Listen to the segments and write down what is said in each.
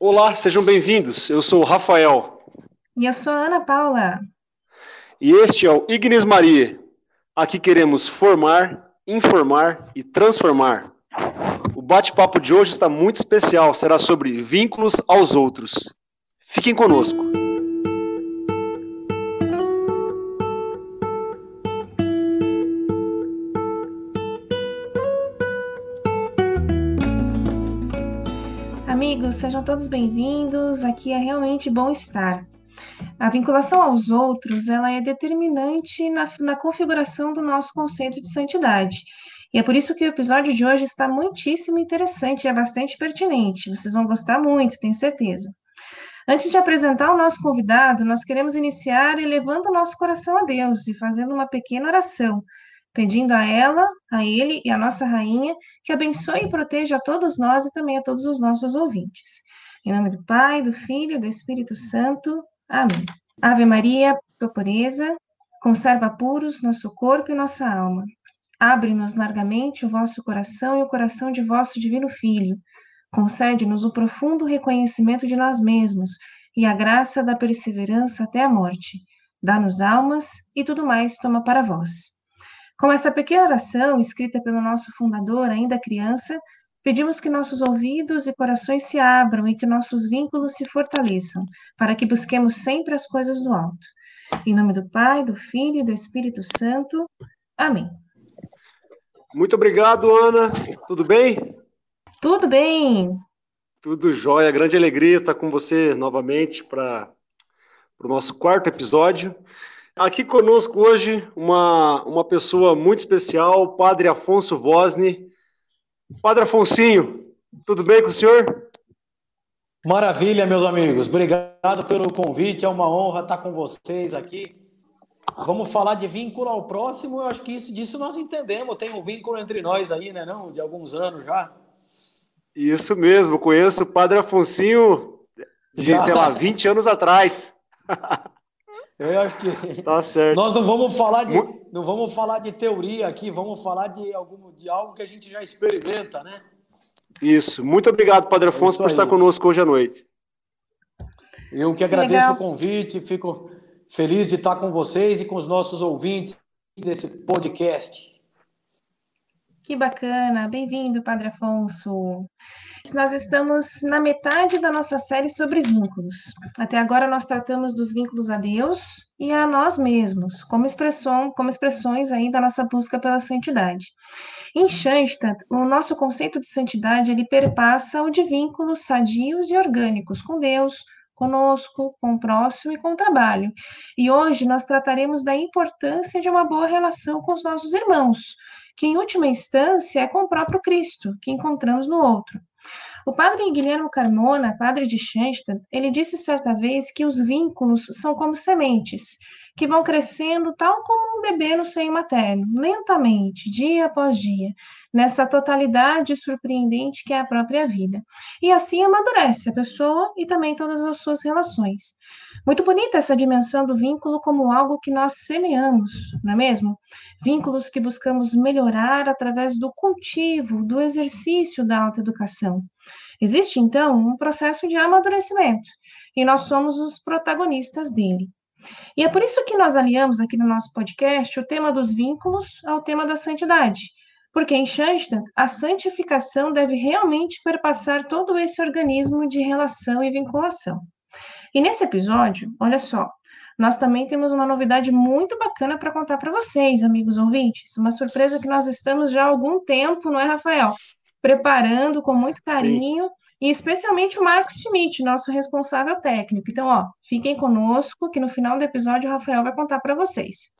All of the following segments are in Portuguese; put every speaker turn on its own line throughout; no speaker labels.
Olá, sejam bem-vindos. Eu sou o Rafael.
E eu sou a Ana Paula.
E este é o Ignis Maria. Aqui queremos formar, informar e transformar. O bate-papo de hoje está muito especial, será sobre vínculos aos outros. Fiquem conosco.
Amigos, sejam todos bem-vindos. Aqui é realmente bom estar. A vinculação aos outros, ela é determinante na, na configuração do nosso conceito de santidade. E é por isso que o episódio de hoje está muitíssimo interessante e é bastante pertinente. Vocês vão gostar muito, tenho certeza. Antes de apresentar o nosso convidado, nós queremos iniciar elevando o nosso coração a Deus e fazendo uma pequena oração, pedindo a ela, a ele e a nossa rainha que abençoe e proteja a todos nós e também a todos os nossos ouvintes. Em nome do Pai, do Filho e do Espírito Santo. Amém. Ave Maria, tua pureza, conserva puros nosso corpo e nossa alma. Abre-nos largamente o vosso coração e o coração de vosso divino Filho. Concede-nos o profundo reconhecimento de nós mesmos e a graça da perseverança até a morte. Dá-nos almas e tudo mais toma para vós. Com essa pequena oração, escrita pelo nosso fundador, ainda criança, pedimos que nossos ouvidos e corações se abram e que nossos vínculos se fortaleçam, para que busquemos sempre as coisas do alto. Em nome do Pai, do Filho e do Espírito Santo. Amém.
Muito obrigado, Ana. Tudo bem?
Tudo bem.
Tudo jóia. Grande alegria estar com você novamente para o nosso quarto episódio. Aqui conosco hoje uma, uma pessoa muito especial, o Padre Afonso Vosni. Padre Afonsinho, tudo bem com o senhor?
Maravilha, meus amigos. Obrigado pelo convite. É uma honra estar com vocês aqui. Vamos falar de vínculo ao próximo. Eu acho que isso, disso nós entendemos. Tem um vínculo entre nós aí, né? Não? De alguns anos já.
Isso mesmo. Conheço o Padre Afonsinho de, já. sei lá, 20 anos atrás.
Eu acho que
tá certo.
Nós não vamos falar de não vamos falar de teoria aqui, vamos falar de algum de algo que a gente já experimenta, né?
Isso. Muito obrigado, Padre Afonso, é por estar conosco hoje à noite.
Eu que agradeço Legal. o convite, fico feliz de estar com vocês e com os nossos ouvintes desse podcast.
Que bacana, bem-vindo, Padre Afonso. Nós estamos na metade da nossa série sobre vínculos. Até agora nós tratamos dos vínculos a Deus e a nós mesmos, como expressão, como expressões aí da nossa busca pela santidade. Em Schanstatt, o nosso conceito de santidade ele perpassa o de vínculos sadios e orgânicos com Deus, conosco, com o próximo e com o trabalho. E hoje nós trataremos da importância de uma boa relação com os nossos irmãos, que em última instância é com o próprio Cristo, que encontramos no outro. O padre Guilherme Carmona, padre de Schenstadt, ele disse certa vez que os vínculos são como sementes, que vão crescendo tal como um bebê no seio materno, lentamente, dia após dia, nessa totalidade surpreendente que é a própria vida. E assim amadurece a pessoa e também todas as suas relações. Muito bonita essa dimensão do vínculo como algo que nós semeamos, não é mesmo? Vínculos que buscamos melhorar através do cultivo, do exercício da autoeducação. Existe, então, um processo de amadurecimento e nós somos os protagonistas dele. E é por isso que nós aliamos aqui no nosso podcast o tema dos vínculos ao tema da santidade. Porque em Schanstatt, a santificação deve realmente perpassar todo esse organismo de relação e vinculação. E nesse episódio, olha só, nós também temos uma novidade muito bacana para contar para vocês, amigos ouvintes. Uma surpresa que nós estamos já há algum tempo, não é, Rafael? Preparando com muito carinho. Sim e especialmente o Marcos Schmidt, nosso responsável técnico. Então, ó, fiquem conosco, que no final do episódio o Rafael vai contar para vocês.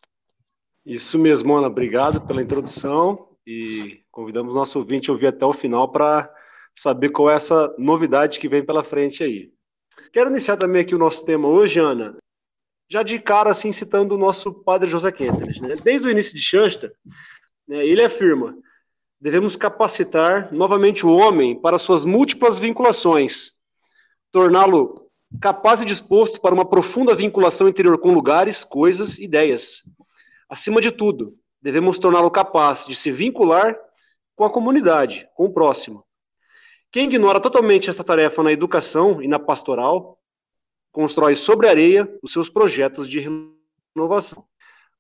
Isso mesmo, Ana, obrigado pela introdução e convidamos nosso ouvinte a ouvir até o final para saber qual é essa novidade que vem pela frente aí. Quero iniciar também aqui o nosso tema hoje, Ana, já de cara assim citando o nosso padre José Quenteles, né? Desde o início de Shansta, né, ele afirma devemos capacitar novamente o homem para suas múltiplas vinculações, torná-lo capaz e disposto para uma profunda vinculação interior com lugares, coisas, ideias. Acima de tudo, devemos torná-lo capaz de se vincular com a comunidade, com o próximo. Quem ignora totalmente essa tarefa na educação e na pastoral, constrói sobre areia os seus projetos de renovação.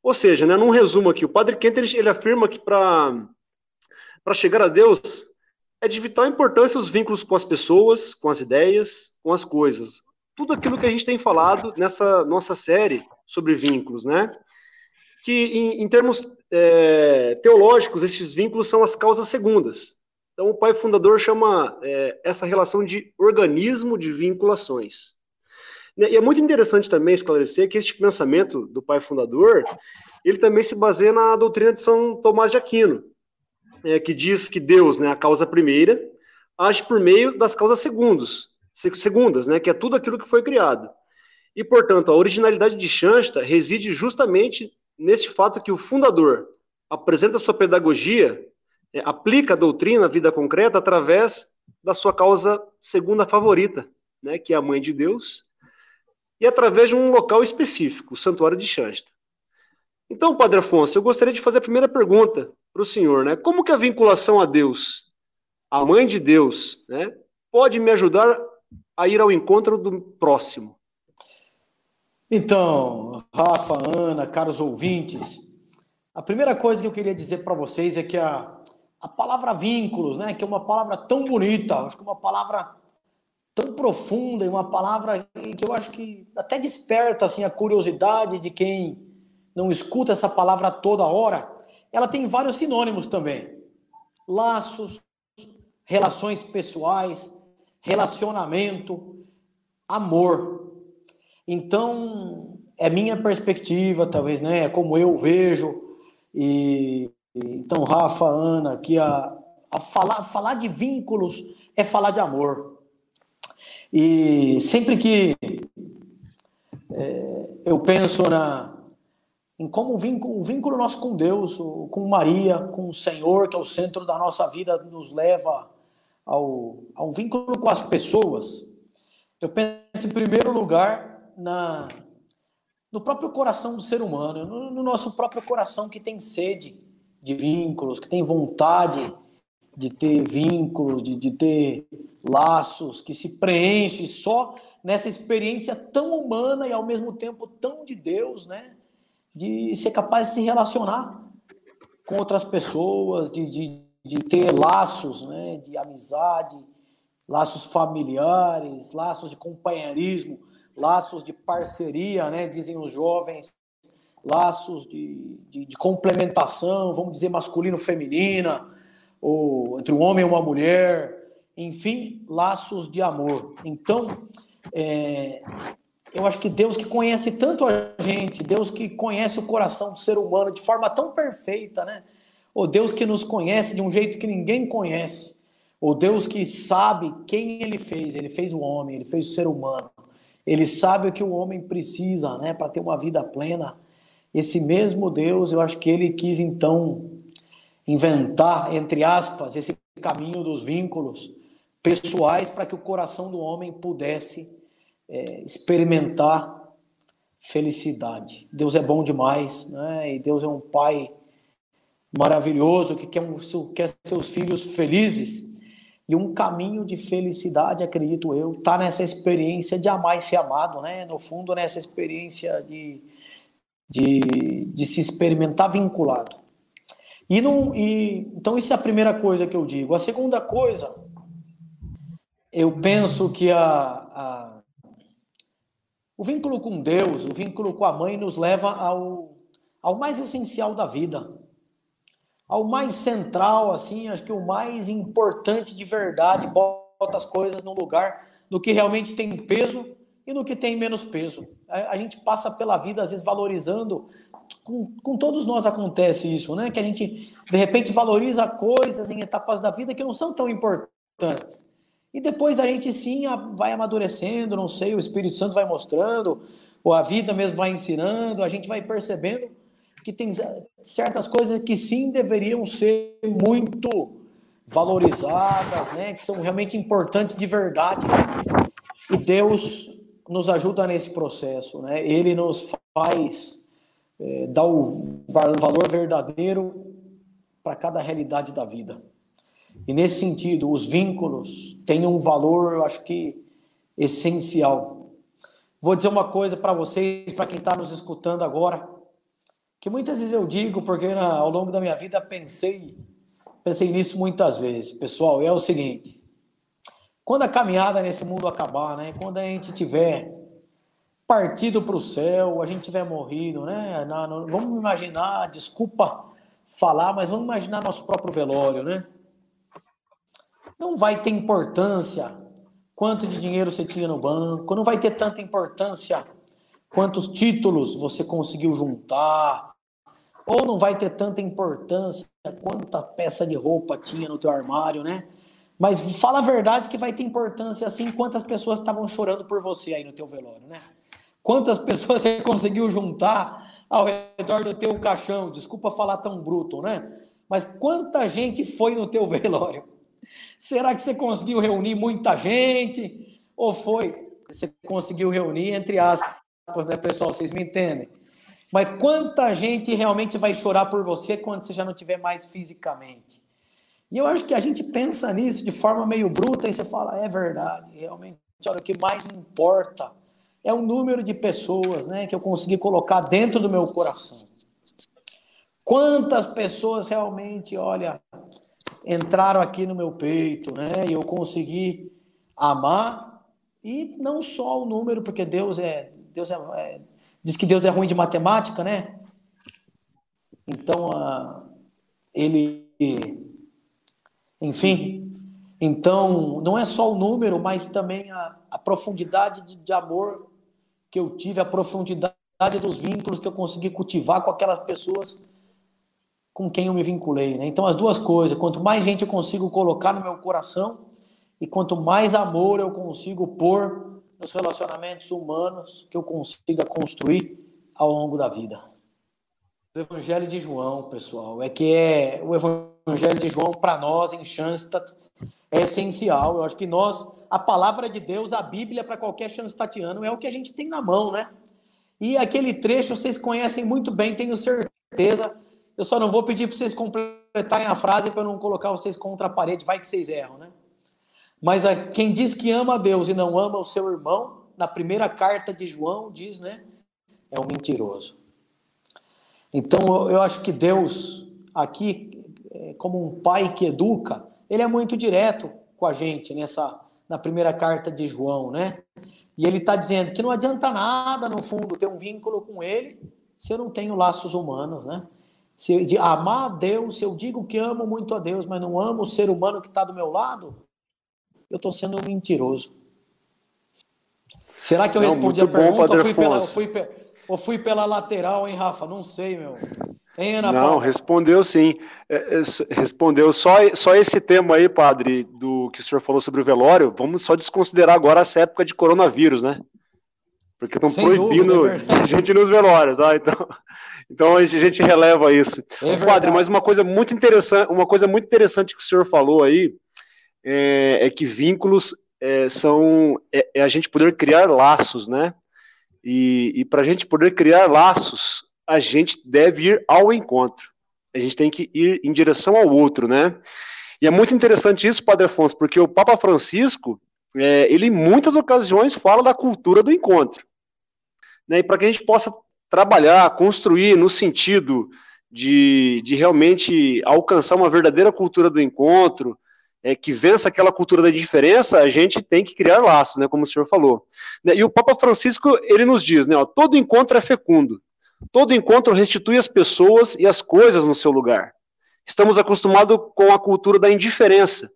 Ou seja, né, num resumo aqui, o Padre Kent ele, ele afirma que para chegar a Deus é de vital importância os vínculos com as pessoas, com as ideias, com as coisas. Tudo aquilo que a gente tem falado nessa nossa série sobre vínculos, né? Que em, em termos é, teológicos, esses vínculos são as causas segundas. Então, o pai fundador chama é, essa relação de organismo de vinculações. E é muito interessante também esclarecer que este pensamento do pai fundador, ele também se baseia na doutrina de São Tomás de Aquino, é, que diz que Deus, né, a causa primeira, age por meio das causas segundos, segundas, né, que é tudo aquilo que foi criado. E, portanto, a originalidade de Shansta reside justamente nesse fato que o fundador apresenta sua pedagogia é, aplica a doutrina à vida concreta através da sua causa segunda favorita, né, que é a Mãe de Deus, e através de um local específico, o Santuário de Xansta. Então, Padre Afonso, eu gostaria de fazer a primeira pergunta para o senhor, né? Como que a vinculação a Deus, a Mãe de Deus, né, pode me ajudar a ir ao encontro do próximo?
Então, Rafa, Ana, caros ouvintes, a primeira coisa que eu queria dizer para vocês é que a, a palavra vínculos, né, que é uma palavra tão bonita, acho que uma palavra tão profunda e uma palavra que eu acho que até desperta assim a curiosidade de quem não escuta essa palavra toda hora. Ela tem vários sinônimos também: laços, relações pessoais, relacionamento, amor. Então, é minha perspectiva, talvez, né? É como eu vejo e então, Rafa, Ana, que a, a falar, falar de vínculos é falar de amor. E sempre que é, eu penso na, em como o vínculo, o vínculo nosso com Deus, com Maria, com o Senhor, que é o centro da nossa vida, nos leva ao, ao vínculo com as pessoas, eu penso em primeiro lugar na, no próprio coração do ser humano, no, no nosso próprio coração que tem sede de vínculos, que tem vontade de ter vínculos, de, de ter laços, que se preenche só nessa experiência tão humana e ao mesmo tempo tão de Deus, né? De ser capaz de se relacionar com outras pessoas, de, de, de ter laços, né? De amizade, laços familiares, laços de companheirismo, laços de parceria, né? Dizem os jovens, laços de, de, de complementação, vamos dizer, masculino-feminina, ou entre um homem e uma mulher, enfim, laços de amor. Então, é, eu acho que Deus que conhece tanto a gente, Deus que conhece o coração do ser humano de forma tão perfeita, né? O Deus que nos conhece de um jeito que ninguém conhece. O Deus que sabe quem ele fez, ele fez o homem, ele fez o ser humano. Ele sabe o que o homem precisa, né, para ter uma vida plena. Esse mesmo Deus, eu acho que ele quis então inventar, entre aspas, esse caminho dos vínculos pessoais para que o coração do homem pudesse é, experimentar felicidade. Deus é bom demais, né? E Deus é um pai maravilhoso que quer, quer seus filhos felizes. E um caminho de felicidade, acredito eu, está nessa experiência de amar e ser amado, né? No fundo, nessa experiência de de, de se experimentar vinculado. E não, e, então, isso é a primeira coisa que eu digo. A segunda coisa, eu penso que a, a, o vínculo com Deus, o vínculo com a mãe, nos leva ao, ao mais essencial da vida, ao mais central, assim, acho que o mais importante de verdade, bota as coisas no lugar do que realmente tem peso e no que tem menos peso. A, a gente passa pela vida, às vezes, valorizando. Com, com todos nós acontece isso, né? Que a gente, de repente, valoriza coisas em etapas da vida que não são tão importantes. E depois a gente sim vai amadurecendo, não sei, o Espírito Santo vai mostrando, ou a vida mesmo vai ensinando, a gente vai percebendo que tem certas coisas que sim deveriam ser muito valorizadas, né, que são realmente importantes de verdade. E Deus nos ajuda nesse processo, né? Ele nos faz é, dar o valor verdadeiro para cada realidade da vida. E nesse sentido, os vínculos têm um valor, eu acho que essencial. Vou dizer uma coisa para vocês, para quem está nos escutando agora, que muitas vezes eu digo, porque na, ao longo da minha vida pensei, pensei nisso muitas vezes. Pessoal, é o seguinte: quando a caminhada nesse mundo acabar, né? Quando a gente tiver partido para o céu, a gente tiver morrido, né? vamos imaginar, desculpa falar, mas vamos imaginar nosso próprio velório, né? Não vai ter importância quanto de dinheiro você tinha no banco, não vai ter tanta importância quantos títulos você conseguiu juntar, ou não vai ter tanta importância quanta peça de roupa tinha no teu armário, né? Mas fala a verdade que vai ter importância assim quantas pessoas estavam chorando por você aí no teu velório, né? Quantas pessoas você conseguiu juntar ao redor do teu caixão? Desculpa falar tão bruto, né? Mas quanta gente foi no teu velório? Será que você conseguiu reunir muita gente? Ou foi? Você conseguiu reunir, entre aspas, né, pessoal? Vocês me entendem? Mas quanta gente realmente vai chorar por você quando você já não tiver mais fisicamente? E eu acho que a gente pensa nisso de forma meio bruta e você fala, é verdade, realmente, olha, o que mais importa é o número de pessoas né, que eu consegui colocar dentro do meu coração. Quantas pessoas realmente, olha, entraram aqui no meu peito, né? E eu consegui amar e não só o número, porque Deus é Deus é, é diz que Deus é ruim de matemática, né? Então, uh, ele, enfim, então não é só o número, mas também a, a profundidade de, de amor que eu tive, a profundidade dos vínculos que eu consegui cultivar com aquelas pessoas com quem eu me vinculei. Né? Então, as duas coisas, quanto mais gente eu consigo colocar no meu coração e quanto mais amor eu consigo pôr nos relacionamentos humanos que eu consiga construir ao longo da vida. O Evangelho de João, pessoal, é que é o Evangelho de João para nós em Schanstatt é essencial. Eu acho que nós, a palavra de Deus, a Bíblia para qualquer Schanstattiano é o que a gente tem na mão, né? E aquele trecho vocês conhecem muito bem, tenho certeza. Eu só não vou pedir para vocês completarem a frase para não colocar vocês contra a parede, vai que vocês erram, né? Mas a, quem diz que ama a Deus e não ama o seu irmão, na primeira carta de João diz, né? É um mentiroso. Então eu acho que Deus aqui, é, como um pai que educa, ele é muito direto com a gente nessa na primeira carta de João, né? E ele está dizendo que não adianta nada, no fundo, ter um vínculo com ele se eu não tenho laços humanos, né? Se eu, de amar a Deus, se eu digo que amo muito a Deus, mas não amo o ser humano que está do meu lado, eu estou sendo um mentiroso. Será que eu não, respondi a pergunta ou, fui pela, fui, ou fui pela lateral, hein, Rafa? Não sei, meu.
Hein, Ana Não, Paula? respondeu sim. É, é, respondeu só, só esse tema aí, padre, do que o senhor falou sobre o velório. Vamos só desconsiderar agora essa época de coronavírus, né? Porque estão proibindo dúvida, é a gente nos velórios, tá? Então, então a gente releva isso. É padre, mas uma coisa muito interessante, uma coisa muito interessante que o senhor falou aí é, é que vínculos é, são é, é, a gente poder criar laços, né? E, e para a gente poder criar laços, a gente deve ir ao encontro. A gente tem que ir em direção ao outro, né? E é muito interessante isso, Padre Afonso, porque o Papa Francisco, é, ele em muitas ocasiões fala da cultura do encontro. Né? E para que a gente possa trabalhar, construir no sentido de, de realmente alcançar uma verdadeira cultura do encontro, é, que vença aquela cultura da diferença, a gente tem que criar laços, né, como o senhor falou. Né? E o Papa Francisco, ele nos diz, né, ó, todo encontro é fecundo. Todo encontro restitui as pessoas e as coisas no seu lugar. Estamos acostumados com a cultura da indiferença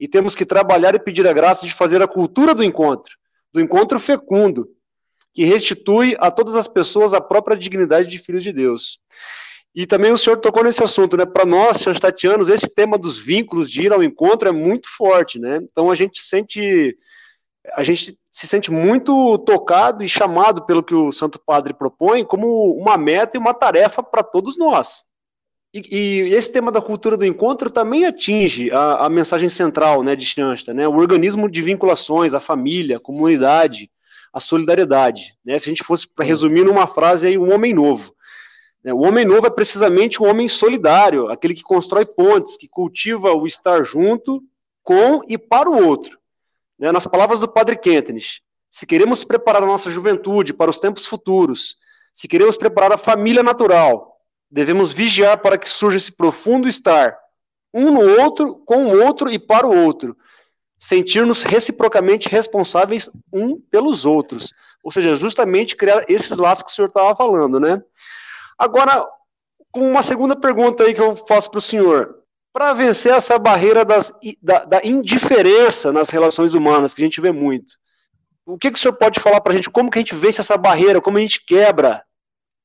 e temos que trabalhar e pedir a graça de fazer a cultura do encontro, do encontro fecundo, que restitui a todas as pessoas a própria dignidade de filhos de Deus. E também o senhor tocou nesse assunto, né? Para nós, chanstatianos, esse tema dos vínculos de ir ao encontro é muito forte, né? Então a gente sente a gente se sente muito tocado e chamado pelo que o Santo Padre propõe como uma meta e uma tarefa para todos nós. E, e, esse tema da cultura do encontro também atinge a, a mensagem central né, de Shansta, né, o organismo de vinculações, a família, a comunidade, a solidariedade. Né, se a gente fosse para resumir numa frase aí, um homem novo. Né? O homem novo é precisamente o homem solidário, aquele que constrói pontes, que cultiva o estar junto com e para o outro. Né? Nas palavras do Padre Kentenich, se queremos preparar a nossa juventude para os tempos futuros, se queremos preparar a família natural, devemos vigiar para que surja esse profundo estar, um no outro, com o outro e para o outro, sentir-nos reciprocamente responsáveis um pelos outros. Ou seja, justamente criar esses laços que o senhor estava falando, né? Agora, com uma segunda pergunta aí que eu faço para o senhor. Para vencer essa barreira das, da, da, indiferença nas relações humanas, que a gente vê muito, o que, que o senhor pode falar para a gente? Como que a gente vence essa barreira? Como a gente quebra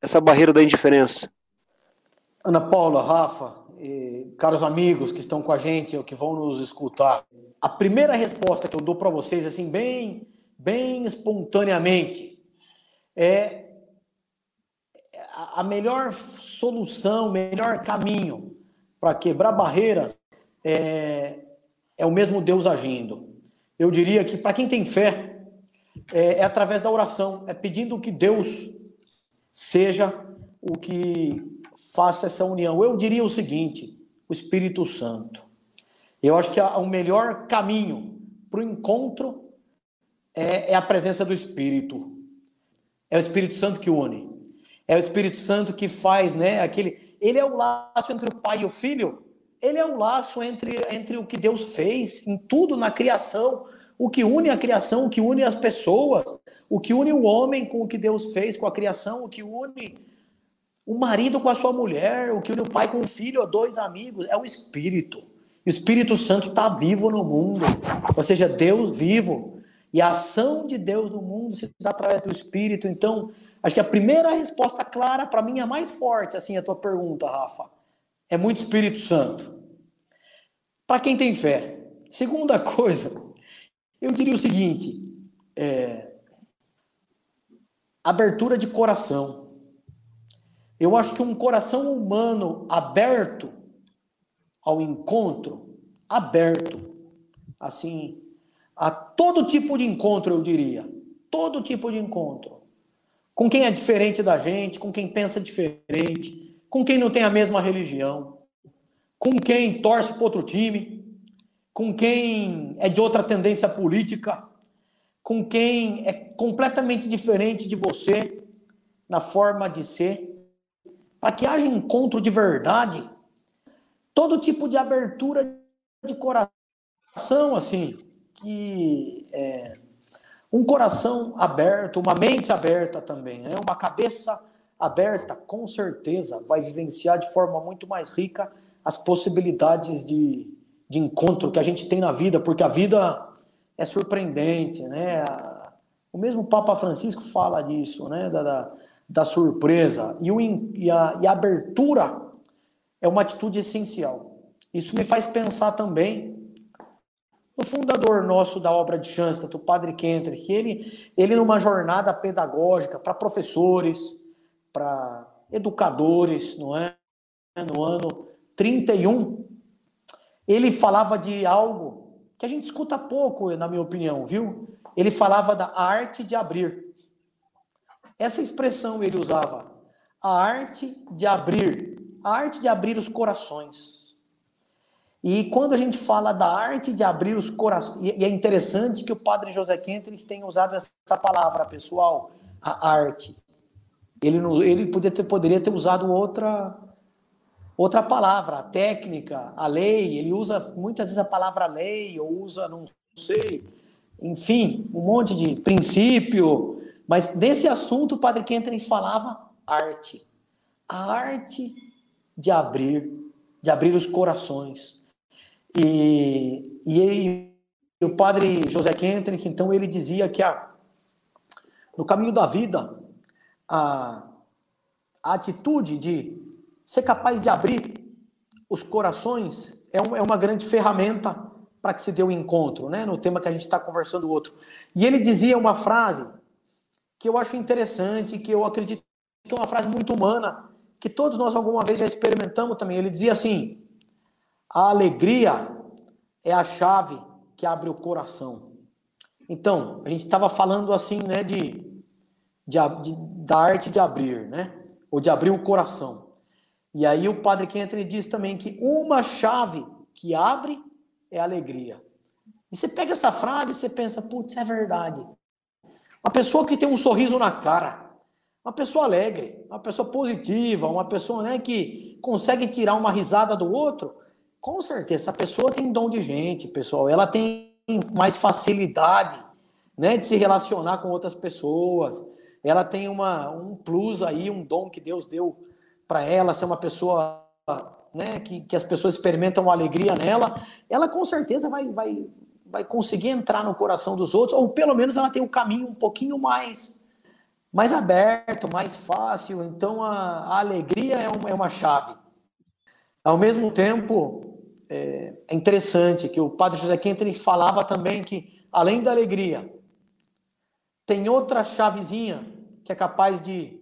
essa barreira da indiferença?
Ana Paula, Rafa, caros amigos que estão com a gente ou que vão nos escutar, a primeira resposta que eu dou para vocês, assim, bem, bem espontaneamente, é a melhor solução, melhor caminho para quebrar barreiras é, é, o mesmo Deus agindo. Eu diria que para quem tem fé, é, é através da oração, é pedindo que Deus seja o que faça essa união. Eu diria o seguinte: o Espírito Santo. Eu acho que o melhor caminho para o encontro é, é a presença do Espírito. É o Espírito Santo que une. É o Espírito Santo que faz, né? Aquele, ele é o laço entre o pai e o filho. Ele é o laço entre, entre o que Deus fez em tudo na criação, o que une a criação, o que une as pessoas, o que une o homem com o que Deus fez com a criação, o que une o marido com a sua mulher, o que une o pai com o filho, dois amigos, é o Espírito. O Espírito Santo está vivo no mundo, ou seja, Deus vivo. E a ação de Deus no mundo se dá através do Espírito. Então, Acho que a primeira resposta clara, para mim, é mais forte, assim, a tua pergunta, Rafa. É muito Espírito Santo. Para quem tem fé. Segunda coisa, eu diria o seguinte: é, abertura de coração. Eu acho que um coração humano aberto ao encontro, aberto, assim, a todo tipo de encontro, eu diria, todo tipo de encontro com quem é diferente da gente, com quem pensa diferente, com quem não tem a mesma religião, com quem torce para outro time, com quem é de outra tendência política, com quem é completamente diferente de você na forma de ser, para que haja encontro de verdade, todo tipo de abertura de coração, assim, que é, um coração aberto, uma mente aberta também, né? uma cabeça aberta, com certeza vai vivenciar de forma muito mais rica as possibilidades de, de encontro que a gente tem na vida, porque a vida é surpreendente, né? O mesmo Papa Francisco fala disso, né? Da, da, da surpresa. E, o, e, a, e a abertura é uma atitude essencial. Isso me faz pensar também o fundador nosso da obra de Schanstatt, o Padre Kendrick, ele, ele numa jornada pedagógica para professores, para educadores, não é? No ano 31, ele falava de algo que a gente escuta pouco, na minha opinião, viu? Ele falava da arte de abrir. Essa expressão ele usava, a arte de abrir, a arte de abrir os corações. E quando a gente fala da arte de abrir os corações, e é interessante que o padre José Kendrick tenha usado essa palavra, pessoal, a arte. Ele, ele poderia, ter, poderia ter usado outra, outra palavra, a técnica, a lei. Ele usa muitas vezes a palavra lei, ou usa, não sei, enfim, um monte de princípio. Mas nesse assunto, o padre Kendrick falava arte. A arte de abrir, de abrir os corações. E, e, e o padre José Kendrick, então, ele dizia que a, no caminho da vida, a, a atitude de ser capaz de abrir os corações é, um, é uma grande ferramenta para que se dê o um encontro, né? No tema que a gente está conversando outro. E ele dizia uma frase que eu acho interessante, que eu acredito que é uma frase muito humana, que todos nós alguma vez já experimentamos também. Ele dizia assim: a alegria é a chave que abre o coração. Então, a gente estava falando assim, né, de, de, de, da arte de abrir, né? ou de abrir o coração. E aí o padre Kentre diz também que uma chave que abre é alegria. E você pega essa frase e você pensa, putz, é verdade. Uma pessoa que tem um sorriso na cara, uma pessoa alegre, uma pessoa positiva, uma pessoa né, que consegue tirar uma risada do outro, com certeza, essa pessoa tem dom de gente, pessoal. Ela tem mais facilidade né, de se relacionar com outras pessoas. Ela tem uma, um plus aí, um dom que Deus deu para ela, ser uma pessoa né, que, que as pessoas experimentam alegria nela. Ela com certeza vai, vai, vai conseguir entrar no coração dos outros, ou pelo menos ela tem um caminho um pouquinho mais mais aberto, mais fácil. Então a, a alegria é uma, é uma chave. Ao mesmo tempo, é, é interessante que o padre José Quinto falava também que, além da alegria, tem outra chavezinha que é capaz de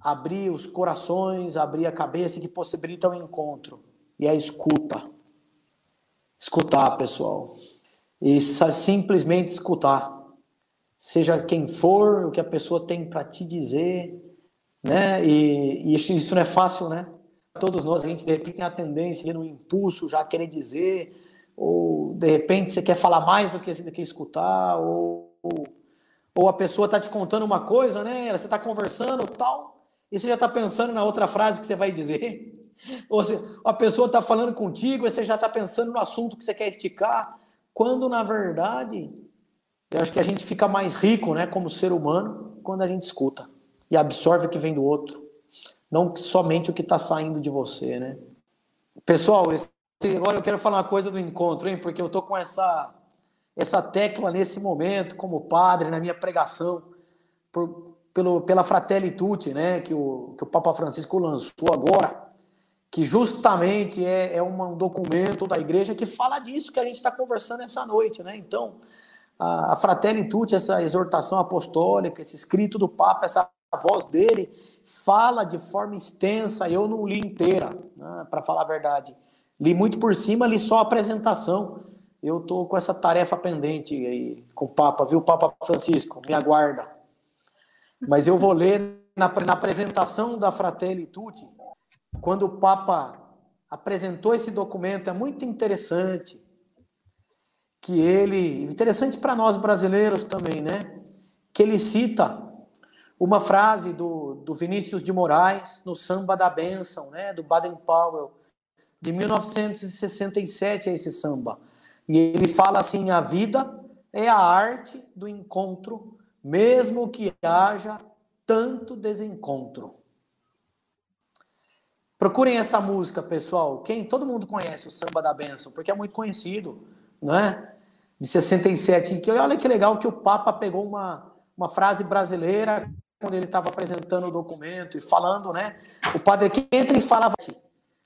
abrir os corações, abrir a cabeça que possibilita o um encontro. E é a escuta. Escutar, pessoal. E simplesmente escutar seja quem for, o que a pessoa tem para te dizer, né? E, e isso, isso, não é fácil, né? Todos nós, a gente de repente tem a tendência, no impulso, já querer dizer, ou de repente você quer falar mais do que, do que escutar, ou, ou, a pessoa está te contando uma coisa, né? Você está conversando tal, e você já está pensando na outra frase que você vai dizer. Ou se a pessoa está falando contigo e você já está pensando no assunto que você quer esticar, quando na verdade eu acho que a gente fica mais rico, né, como ser humano, quando a gente escuta e absorve o que vem do outro, não somente o que está saindo de você, né? Pessoal, esse, agora eu quero falar uma coisa do encontro, hein? Porque eu tô com essa essa tecla nesse momento, como padre, na minha pregação, por, pelo, pela Fratelli Tutti, né? Que o, que o Papa Francisco lançou agora, que justamente é, é um documento da igreja que fala disso que a gente está conversando essa noite, né? Então, a, a Fratelli Tutti, essa exortação apostólica, esse escrito do Papa, essa voz dele, fala de forma extensa, eu não li inteira, né, para falar a verdade. Li muito por cima, li só a apresentação. Eu estou com essa tarefa pendente aí com o Papa, viu, Papa Francisco? Me aguarda. Mas eu vou ler na, na apresentação da Fratelli Tutti, quando o Papa apresentou esse documento, é muito interessante que ele, interessante para nós brasileiros também, né? Que ele cita uma frase do, do Vinícius de Moraes no Samba da Bênção, né? Do Baden Powell, de 1967 é esse samba. E ele fala assim: a vida é a arte do encontro, mesmo que haja tanto desencontro. Procurem essa música, pessoal. Quem todo mundo conhece o Samba da Bênção, porque é muito conhecido, não é? de 67. Que olha que legal que o Papa pegou uma, uma frase brasileira quando ele estava apresentando o documento e falando, né? O padre que entra e fala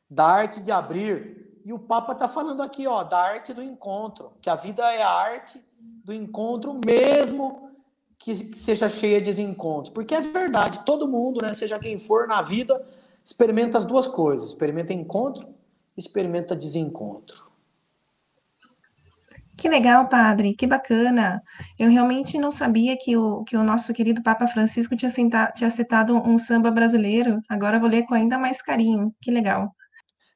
da arte de abrir. E o Papa está falando aqui, ó, da arte do encontro, que a vida é a arte do encontro, mesmo que seja cheia de desencontros. Porque é verdade, todo mundo, né, seja quem for na vida, experimenta as duas coisas: experimenta encontro, experimenta desencontro.
Que legal, padre, que bacana. Eu realmente não sabia que o, que o nosso querido Papa Francisco tinha, senta, tinha citado um samba brasileiro. Agora vou ler com ainda mais carinho. Que legal.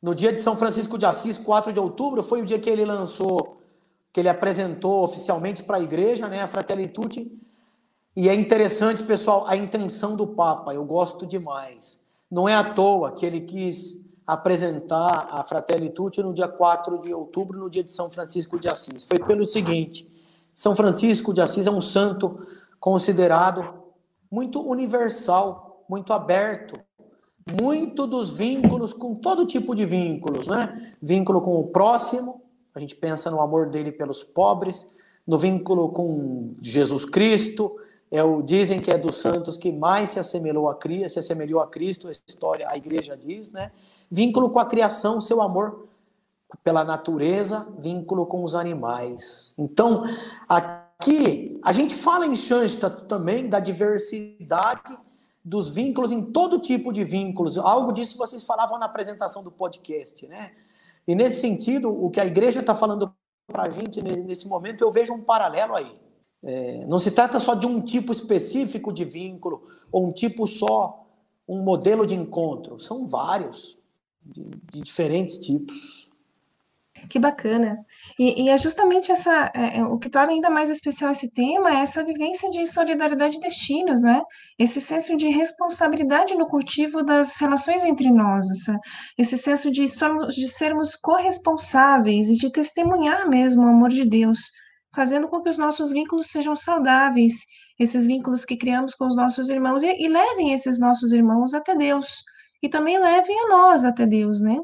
No dia de São Francisco de Assis, 4 de outubro, foi o dia que ele lançou, que ele apresentou oficialmente para a igreja, né, a Fratelli Tutti. E é interessante, pessoal, a intenção do Papa, eu gosto demais. Não é à toa que ele quis apresentar a Fratelli Tutti no dia 4 de outubro, no dia de São Francisco de Assis. Foi pelo seguinte: São Francisco de Assis é um santo considerado muito universal, muito aberto, muito dos vínculos com todo tipo de vínculos, né? Vínculo com o próximo, a gente pensa no amor dele pelos pobres, no vínculo com Jesus Cristo, é o dizem que é dos santos que mais se assemelhou a Cristo, se assemelhou a Cristo, a história, a igreja diz, né? Vínculo com a criação, seu amor pela natureza, vínculo com os animais. Então, aqui a gente fala em Schanstatt também da diversidade dos vínculos em todo tipo de vínculos. Algo disso vocês falavam na apresentação do podcast, né? E nesse sentido, o que a igreja está falando para a gente nesse momento, eu vejo um paralelo aí. É, não se trata só de um tipo específico de vínculo ou um tipo só um modelo de encontro? São vários, de, de diferentes tipos.
Que bacana. E, e é justamente essa, é, é, o que torna ainda mais especial esse tema é essa vivência de solidariedade de destinos, né? Esse senso de responsabilidade no cultivo das relações entre nós, essa, esse senso de, somos, de sermos corresponsáveis e de testemunhar mesmo o amor de Deus, fazendo com que os nossos vínculos sejam saudáveis, esses vínculos que criamos com os nossos irmãos e, e levem esses nossos irmãos até Deus, e também levem a nós até Deus, né?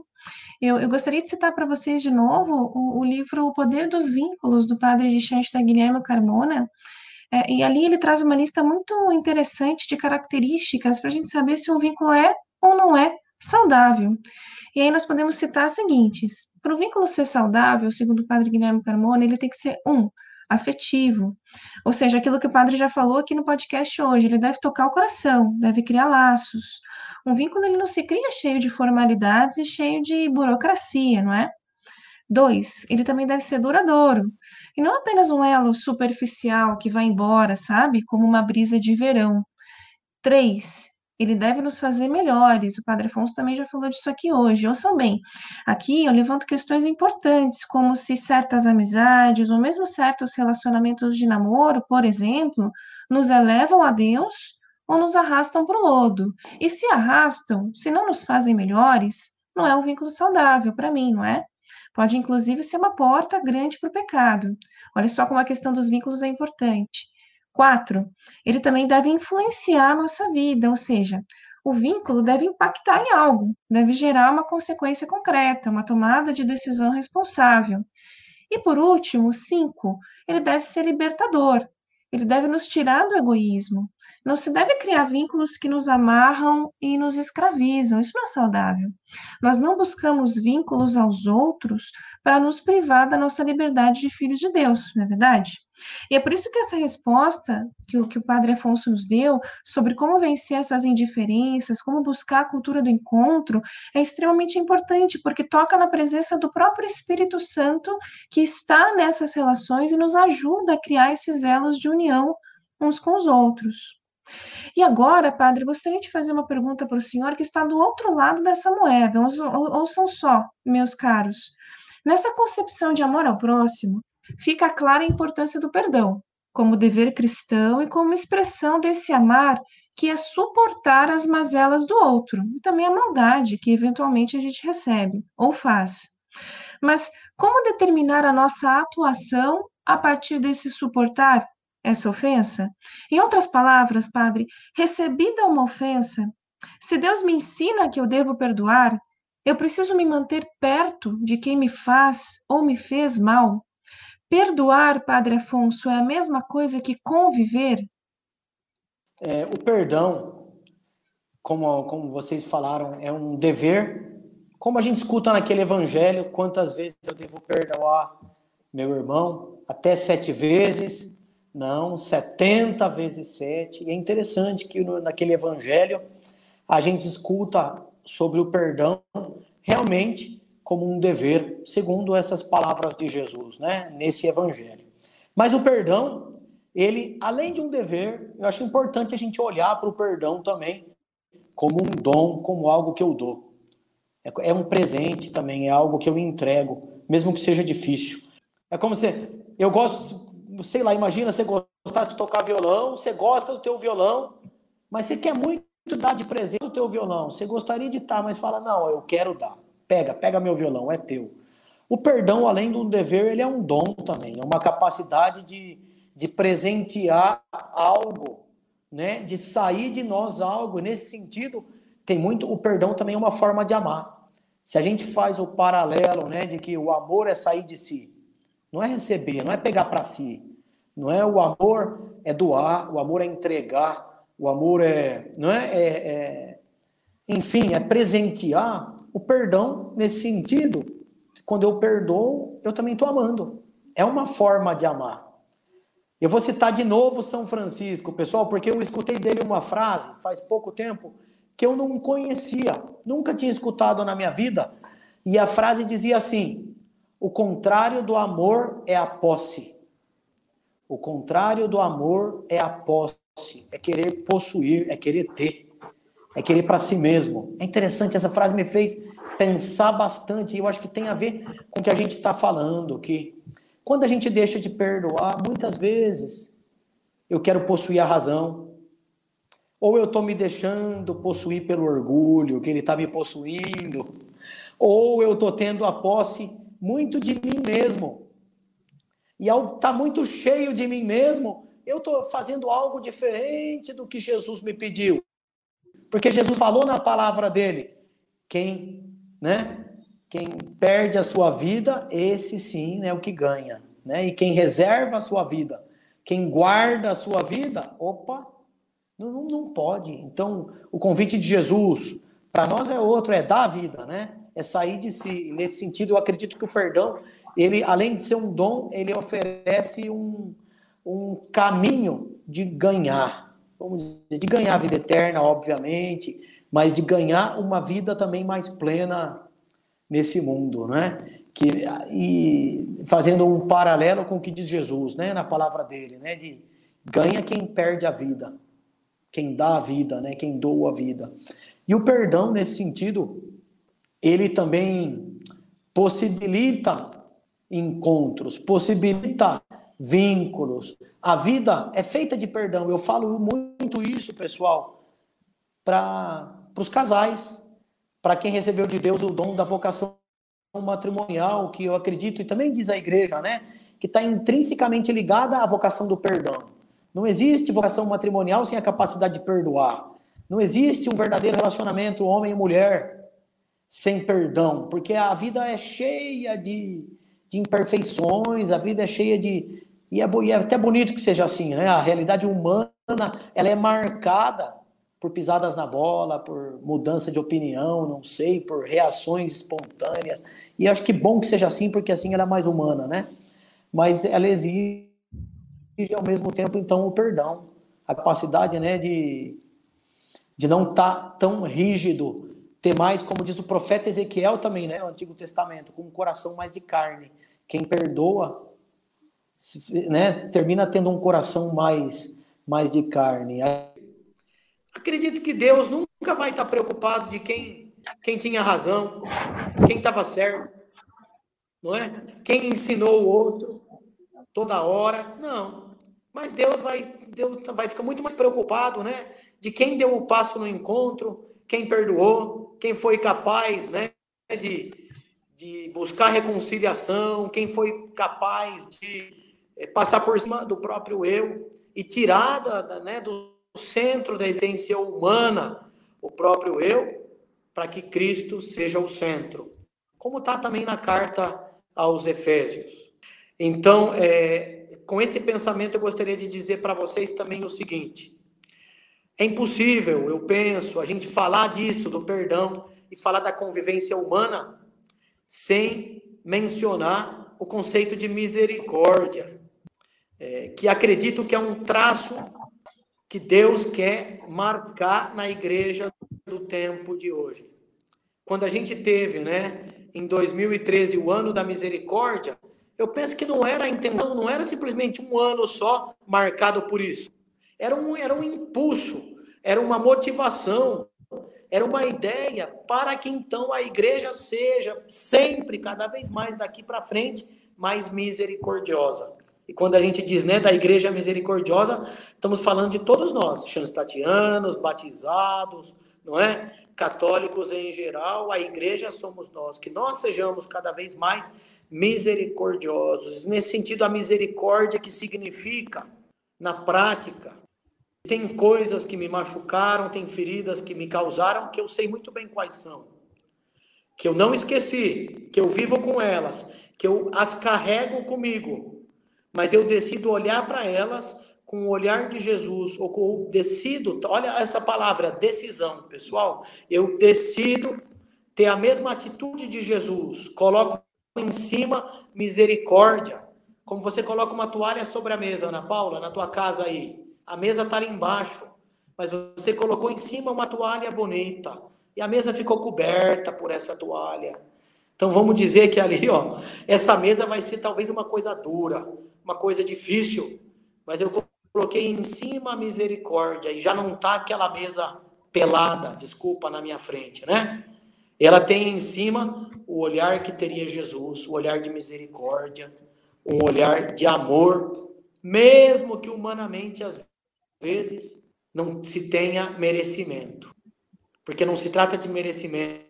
Eu, eu gostaria de citar para vocês de novo o, o, livro O Poder dos Vínculos, do padre de Chansta Guilherme Carmona, é, e ali ele traz uma lista muito interessante de características para a gente saber se um vínculo é ou não é saudável. E aí nós podemos citar as seguintes. Para o vínculo ser saudável, segundo o padre Guilherme Carmona, ele tem que ser, um, afetivo. Ou seja, aquilo que o padre já falou aqui no podcast hoje, ele deve tocar o coração, deve criar laços. Um vínculo ele não se cria cheio de formalidades e cheio de burocracia, não é? Dois, ele também deve ser duradouro. E não apenas um elo superficial que vai embora, sabe? Como uma brisa de verão. Três, ele deve nos fazer melhores. O Padre Afonso também já falou disso aqui hoje. Ouçam bem, aqui eu levanto questões importantes, como se certas amizades, ou mesmo certos relacionamentos de namoro, por exemplo, nos elevam a Deus ou nos arrastam para o lodo. E se arrastam, se não nos fazem melhores, não é um vínculo saudável para mim, não é? Pode, inclusive, ser uma porta grande para o pecado. Olha só como a questão dos vínculos é importante. Quatro, ele também deve influenciar a nossa vida, ou seja, o vínculo deve impactar em algo, deve gerar uma consequência concreta, uma tomada de decisão responsável. E por último, cinco, ele deve ser libertador, ele deve nos tirar do egoísmo. Não se deve criar vínculos que nos amarram e nos escravizam. Isso não é saudável. Nós não buscamos vínculos aos outros para nos privar da nossa liberdade de filhos de Deus, não é verdade? E é por isso que essa resposta que o, que o Padre Afonso nos deu sobre como vencer essas indiferenças, como buscar a cultura do encontro, é extremamente importante, porque toca na presença do próprio Espírito Santo que está nessas relações e nos ajuda a criar esses elos de união uns com os outros. E agora, padre, gostaria de fazer uma pergunta para o senhor que está do outro lado dessa moeda. Ouçam só, meus caros. Nessa concepção de amor ao próximo, fica clara a importância do perdão, como dever cristão e como expressão desse amar que é suportar as mazelas do outro e também a maldade que eventualmente a gente recebe ou faz. Mas como determinar a nossa atuação a partir desse suportar essa ofensa? Em outras palavras, padre, recebida uma ofensa, se Deus me ensina que eu devo perdoar, eu preciso me manter perto de quem me faz ou me fez mal Perdoar, Padre Afonso, é a mesma coisa que conviver?
É, o perdão, como, como vocês falaram, é um dever. Como a gente escuta naquele evangelho, quantas vezes eu devo perdoar meu irmão? Até sete vezes? Não, setenta vezes sete. E é interessante que no, naquele evangelho a gente escuta sobre o perdão realmente como um dever, segundo essas palavras de Jesus, né, nesse evangelho. Mas o perdão, ele, além de um dever, eu acho importante a gente olhar para o perdão também como um dom, como algo que eu dou. É, é um presente também, é algo que eu entrego, mesmo que seja difícil. É como se eu gosto, sei lá, imagina você gostar de tocar violão, você gosta do teu violão, mas você quer muito dar de presente o teu violão. Você gostaria de estar, mas fala, não, eu quero dar. Pega, pega meu violão, é teu. O perdão, além do dever, ele é um dom também, é uma capacidade de, de presentear algo, né? De sair de nós algo. Nesse sentido, tem muito. O perdão também é uma forma de amar. Se a gente faz o paralelo, né, de que o amor é sair de si, não é receber, não é pegar para si, não é o amor é doar, o amor é entregar, o amor é, não é, é, é enfim, é presentear o perdão nesse sentido. Quando eu perdoo, eu também estou amando. É uma forma de amar. Eu vou citar de novo São Francisco, pessoal, porque eu escutei dele uma frase faz pouco tempo que eu não conhecia, nunca tinha escutado na minha vida. E a frase dizia assim: o contrário do amor é a posse. O contrário do amor é a posse, é querer possuir, é querer ter. É querer para si mesmo. É interessante, essa frase me fez pensar bastante, e eu acho que tem a ver com o que a gente está falando, que quando a gente deixa de perdoar, muitas vezes eu quero possuir a razão, ou eu estou me deixando possuir pelo orgulho, que ele está me possuindo, ou eu estou tendo a posse muito de mim mesmo. E ao estar tá muito cheio de mim mesmo, eu estou fazendo algo diferente do que Jesus me pediu. Porque Jesus falou na palavra dele: quem, né? Quem perde a sua vida, esse sim é o que ganha, né? E quem reserva a sua vida, quem guarda a sua vida, opa, não, não pode. Então, o convite de Jesus para nós é outro, é dar a vida, né? É sair de si. Nesse sentido, eu acredito que o perdão, ele, além de ser um dom, ele oferece um, um caminho de ganhar vamos dizer, de ganhar a vida eterna, obviamente, mas de ganhar uma vida também mais plena nesse mundo, né? Que, e fazendo um paralelo com o que diz Jesus, né, na palavra dele, né, de ganha quem perde a vida, quem dá a vida, né, quem doa a vida. E o perdão nesse sentido, ele também possibilita encontros, possibilita vínculos. A vida é feita de perdão. Eu falo muito isso, pessoal, para os casais, para quem recebeu de Deus o dom da vocação matrimonial, que eu acredito, e também diz a igreja, né? Que está intrinsecamente ligada à vocação do perdão. Não existe vocação matrimonial sem a capacidade de perdoar. Não existe um verdadeiro relacionamento homem e mulher sem perdão, porque a vida é cheia de, de imperfeições, a vida é cheia de, e é, e é, até bonito que seja assim, né? A realidade humana, ela é marcada por pisadas na bola, por mudança de opinião, não sei, por reações espontâneas. E acho que bom que seja assim, porque assim ela é mais humana, né? Mas ela exige ao mesmo tempo então o perdão, a capacidade, né, de de não estar tá tão rígido, ter mais, como diz o profeta Ezequiel também, né, no Antigo Testamento, com um coração mais de carne. Quem perdoa né, termina tendo um coração mais, mais de carne. Acredito que Deus nunca vai estar preocupado de quem, quem tinha razão, quem estava certo, não é? Quem ensinou o outro toda hora, não. Mas Deus vai, Deus vai ficar muito mais preocupado, né? De quem deu o passo no encontro, quem perdoou, quem foi capaz, né? De, de buscar reconciliação, quem foi capaz de passar por cima do próprio eu e tirar da, né, do centro da essência humana o próprio eu, para que Cristo seja o centro. Como está também na carta aos Efésios. Então, é, com esse pensamento, eu gostaria de dizer para vocês também o seguinte: é impossível, eu penso, a gente falar disso, do perdão, e falar da convivência humana, sem mencionar o conceito de misericórdia é, que acredito que é um traço que Deus quer marcar na igreja do tempo de hoje. Quando a gente teve, né, em 2013, o ano da misericórdia, eu penso que não era a intenção, não era simplesmente um ano só marcado por isso. Era um, era um impulso, era uma motivação, era uma ideia para que então a igreja seja sempre, cada vez mais daqui para frente, mais misericordiosa. E quando a gente diz, né, da igreja misericordiosa, estamos falando de todos nós, chanstatianos, batizados, não é? Católicos em geral, a igreja somos nós, que nós sejamos cada vez mais misericordiosos. Nesse sentido, a misericórdia que significa, na prática, tem coisas que me machucaram, tem feridas que me causaram, que eu sei muito bem quais são. Que eu não esqueci, que eu vivo com elas, que eu as carrego comigo, mas eu decido olhar para elas com o olhar de Jesus, ou com, decido, olha essa palavra, decisão, pessoal, eu decido ter a mesma atitude de Jesus, coloco em cima misericórdia, como você coloca uma toalha sobre a mesa, Ana Paula, na tua casa aí, a mesa está ali embaixo, mas você colocou em cima uma toalha bonita, e a mesa ficou coberta por essa toalha. Então vamos dizer que ali, ó, essa mesa vai ser talvez uma coisa dura, uma coisa difícil, mas eu coloquei em cima a misericórdia e já não está aquela mesa pelada, desculpa, na minha frente, né? Ela tem em cima o olhar que teria Jesus, o olhar de misericórdia, um olhar de amor, mesmo que humanamente às vezes não se tenha merecimento. Porque não se trata de merecimento,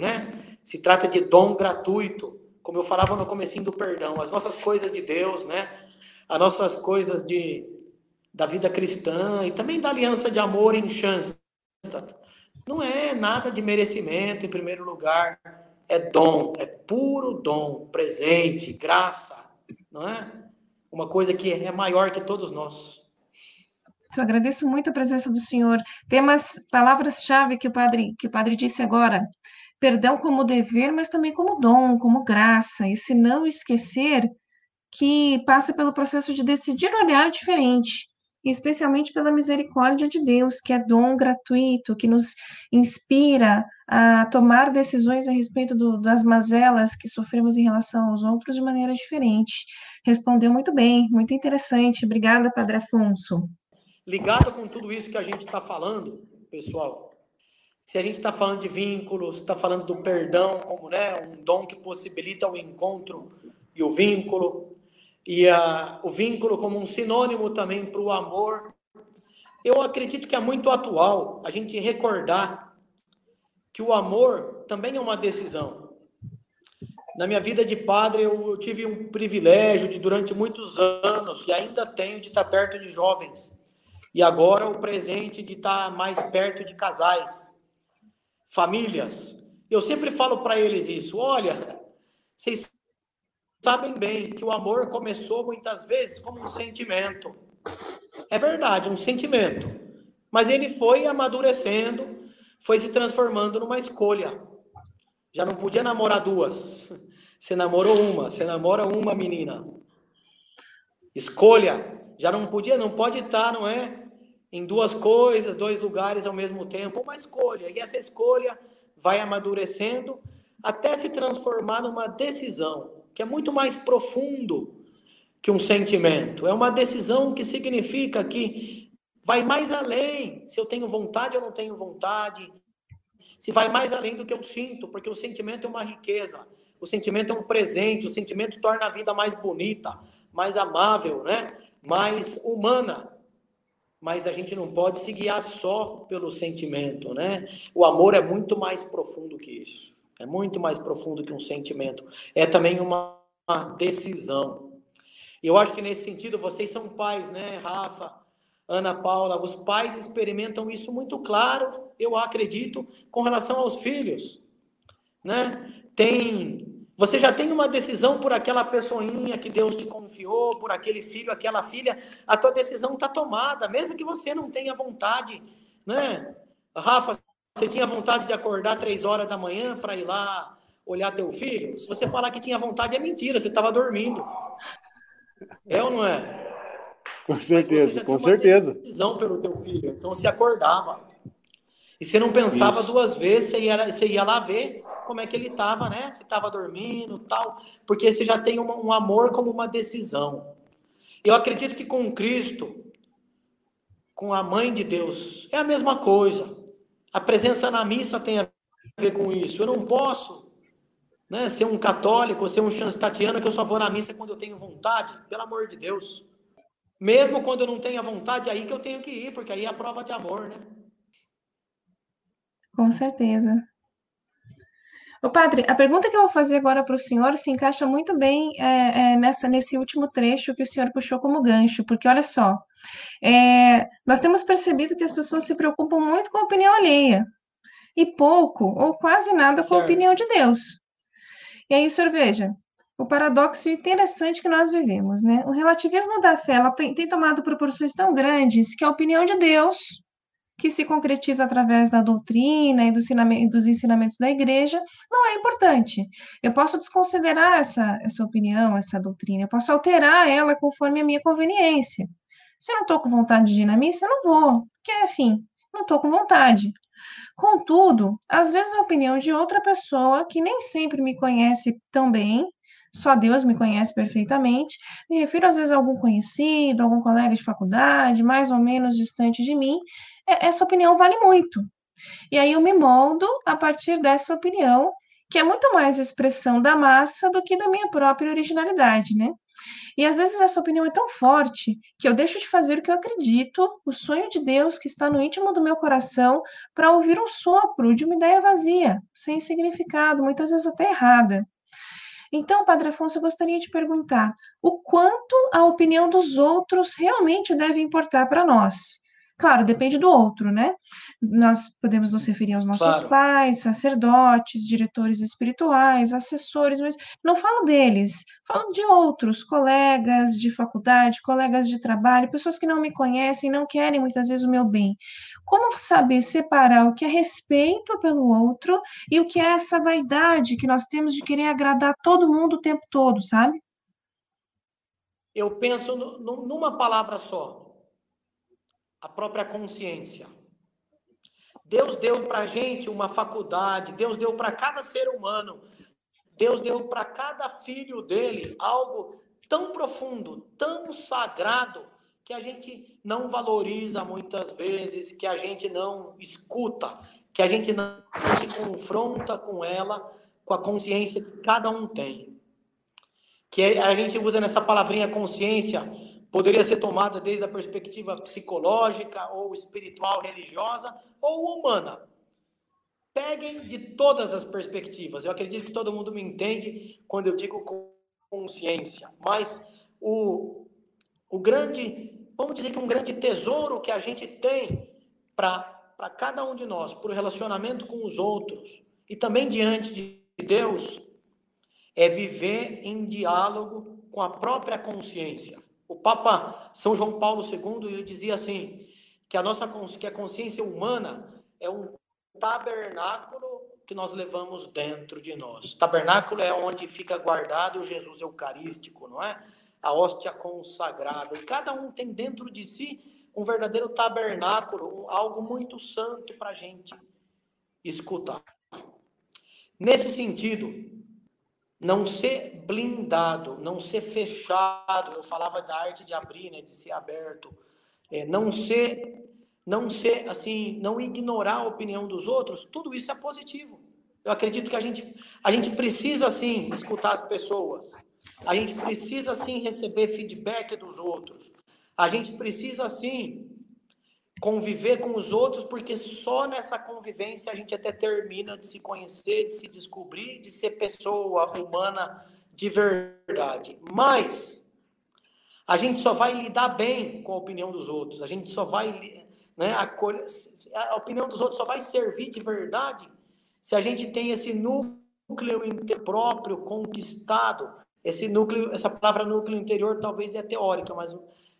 né? Se trata de dom gratuito, como eu falava no comecinho do perdão, as nossas coisas de Deus, né? As nossas coisas de da vida cristã e também da aliança de amor em chance. Não é nada de merecimento em primeiro lugar, é dom, é puro dom, presente, graça, não é? Uma coisa que é maior que todos nós.
Eu agradeço muito a presença do senhor. Tem umas palavras-chave que o padre que o padre disse agora. Perdão como dever, mas também como dom, como graça. E se não esquecer que passa pelo processo de decidir olhar diferente especialmente pela misericórdia de Deus, que é dom gratuito, que nos inspira a tomar decisões a respeito do, das mazelas que sofremos em relação aos outros de maneira diferente. Respondeu muito bem, muito interessante. Obrigada, Padre Afonso.
Ligado com tudo isso que a gente está falando, pessoal, se a gente está falando de vínculos, está falando do perdão como né, um dom que possibilita o encontro e o vínculo, e a, o vínculo como um sinônimo também para o amor. Eu acredito que é muito atual a gente recordar que o amor também é uma decisão. Na minha vida de padre, eu tive um privilégio de, durante muitos anos, e ainda tenho, de estar perto de jovens. E agora o presente de estar mais perto de casais, famílias. Eu sempre falo para eles isso: olha, vocês sabem bem que o amor começou muitas vezes como um sentimento. É verdade, um sentimento. Mas ele foi amadurecendo, foi se transformando numa escolha. Já não podia namorar duas. Você namorou uma, você namora uma menina. Escolha. Já não podia, não pode estar, não é? Em duas coisas, dois lugares ao mesmo tempo, uma escolha. E essa escolha vai amadurecendo até se transformar numa decisão que é muito mais profundo que um sentimento. É uma decisão que significa que vai mais além se eu tenho vontade ou não tenho vontade. Se vai mais além do que eu sinto, porque o sentimento é uma riqueza. O sentimento é um presente, o sentimento torna a vida mais bonita, mais amável, né? Mais humana. Mas a gente não pode se guiar só pelo sentimento, né? O amor é muito mais profundo que isso. É muito mais profundo que um sentimento. É também uma, decisão. Eu acho que nesse sentido, vocês são pais, né, Rafa, Ana Paula? Os pais experimentam isso muito claro, eu acredito, com relação aos filhos. Né? Tem. Você já tem uma decisão por aquela pessoinha que Deus te confiou, por aquele filho, aquela filha, a tua decisão está tomada, mesmo que você não tenha vontade, né? Rafa, você tinha vontade de acordar três horas da manhã para ir lá olhar teu filho? Se você falar que tinha vontade, é mentira, você estava dormindo. É ou não é?
Com certeza, com certeza.
decisão pelo teu filho, então você acordava. E você não pensava Isso. duas vezes, você ia, você ia lá ver como é que ele estava, né? Se estava dormindo tal, porque você já tem um, um amor como uma decisão. Eu acredito que com Cristo, com a mãe de Deus, é a mesma coisa. A presença na missa tem a ver com isso. Eu não posso né, ser um católico, ser um chanstatiano que eu só vou na missa quando eu tenho vontade. Pelo amor de Deus. Mesmo quando eu não tenho vontade, é aí que eu tenho que ir, porque aí é a prova de amor, né?
Com certeza. O padre, a pergunta que eu vou fazer agora para o senhor se encaixa muito bem é, é, nessa, nesse último trecho que o senhor puxou como gancho, porque olha só, é, nós temos percebido que as pessoas se preocupam muito com a opinião alheia e pouco ou quase nada com a opinião de Deus. E aí, senhor veja, o paradoxo interessante que nós vivemos, né? O relativismo da fé ela tem, tem tomado proporções tão grandes que a opinião de Deus, que se concretiza através da doutrina e dos ensinamentos da igreja, não é importante. Eu posso desconsiderar essa, essa opinião, essa doutrina, eu posso alterar ela conforme a minha conveniência. Se eu não estou com vontade de ir na missa, eu não vou, porque, enfim, não estou com vontade. Contudo, às vezes a opinião de outra pessoa, que nem sempre me conhece tão bem, só Deus me conhece perfeitamente. Me refiro às vezes a algum conhecido, algum colega de faculdade, mais ou menos distante de mim. É, essa opinião vale muito. E aí eu me moldo a partir dessa opinião, que é muito mais expressão da massa do que da minha própria originalidade, né? E às vezes essa opinião é tão forte que eu deixo de fazer o que eu acredito, o sonho de Deus que está no íntimo do meu coração, para ouvir um sopro de uma ideia vazia, sem significado, muitas vezes até errada. Então, Padre Afonso, eu gostaria de perguntar o quanto a opinião dos outros realmente deve importar para nós. Claro, depende do outro, né? Nós podemos nos referir aos nossos claro. pais, sacerdotes, diretores espirituais, assessores, mas não falo deles, falo de outros, colegas de faculdade, colegas de trabalho, pessoas que não me conhecem, não querem muitas vezes o meu bem. Como saber separar o que é respeito pelo outro e o que é essa vaidade que nós temos de querer agradar todo mundo o tempo todo, sabe?
Eu penso numa palavra só: a própria consciência. Deus deu para a gente uma faculdade, Deus deu para cada ser humano, Deus deu para cada filho dele algo tão profundo, tão sagrado, que a gente não valoriza muitas vezes, que a gente não escuta, que a gente não se confronta com ela, com a consciência que cada um tem. Que a gente usa nessa palavrinha consciência poderia ser tomada desde a perspectiva psicológica ou espiritual, religiosa ou humana. Peguem de todas as perspectivas. Eu acredito que todo mundo me entende quando eu digo consciência. Mas o, o grande, vamos dizer que um grande tesouro que a gente tem para cada um de nós, para o relacionamento com os outros e também diante de Deus, é viver em diálogo com a própria consciência. O Papa São João Paulo II ele dizia assim que a nossa que a consciência humana é um tabernáculo que nós levamos dentro de nós. Tabernáculo é onde fica guardado o Jesus eucarístico, não é? A hóstia consagrada. E cada um tem dentro de si um verdadeiro tabernáculo, algo muito santo para a gente escutar. Nesse sentido, não ser blindado, não ser fechado. Eu falava da arte de abrir, né, de ser aberto. É, não ser, não ser assim, não ignorar a opinião dos outros. Tudo isso é positivo. Eu acredito que a gente, a gente precisa sim escutar as pessoas. A gente precisa sim receber feedback dos outros. A gente precisa sim conviver com os outros, porque só nessa convivência a gente até termina de se conhecer, de se descobrir, de ser pessoa humana de verdade. Mas a gente só vai lidar bem com a opinião dos outros, a gente só vai, né, a opinião dos outros só vai servir de verdade se a gente tem esse núcleo próprio conquistado, esse núcleo, essa palavra núcleo interior talvez é teórica, mas,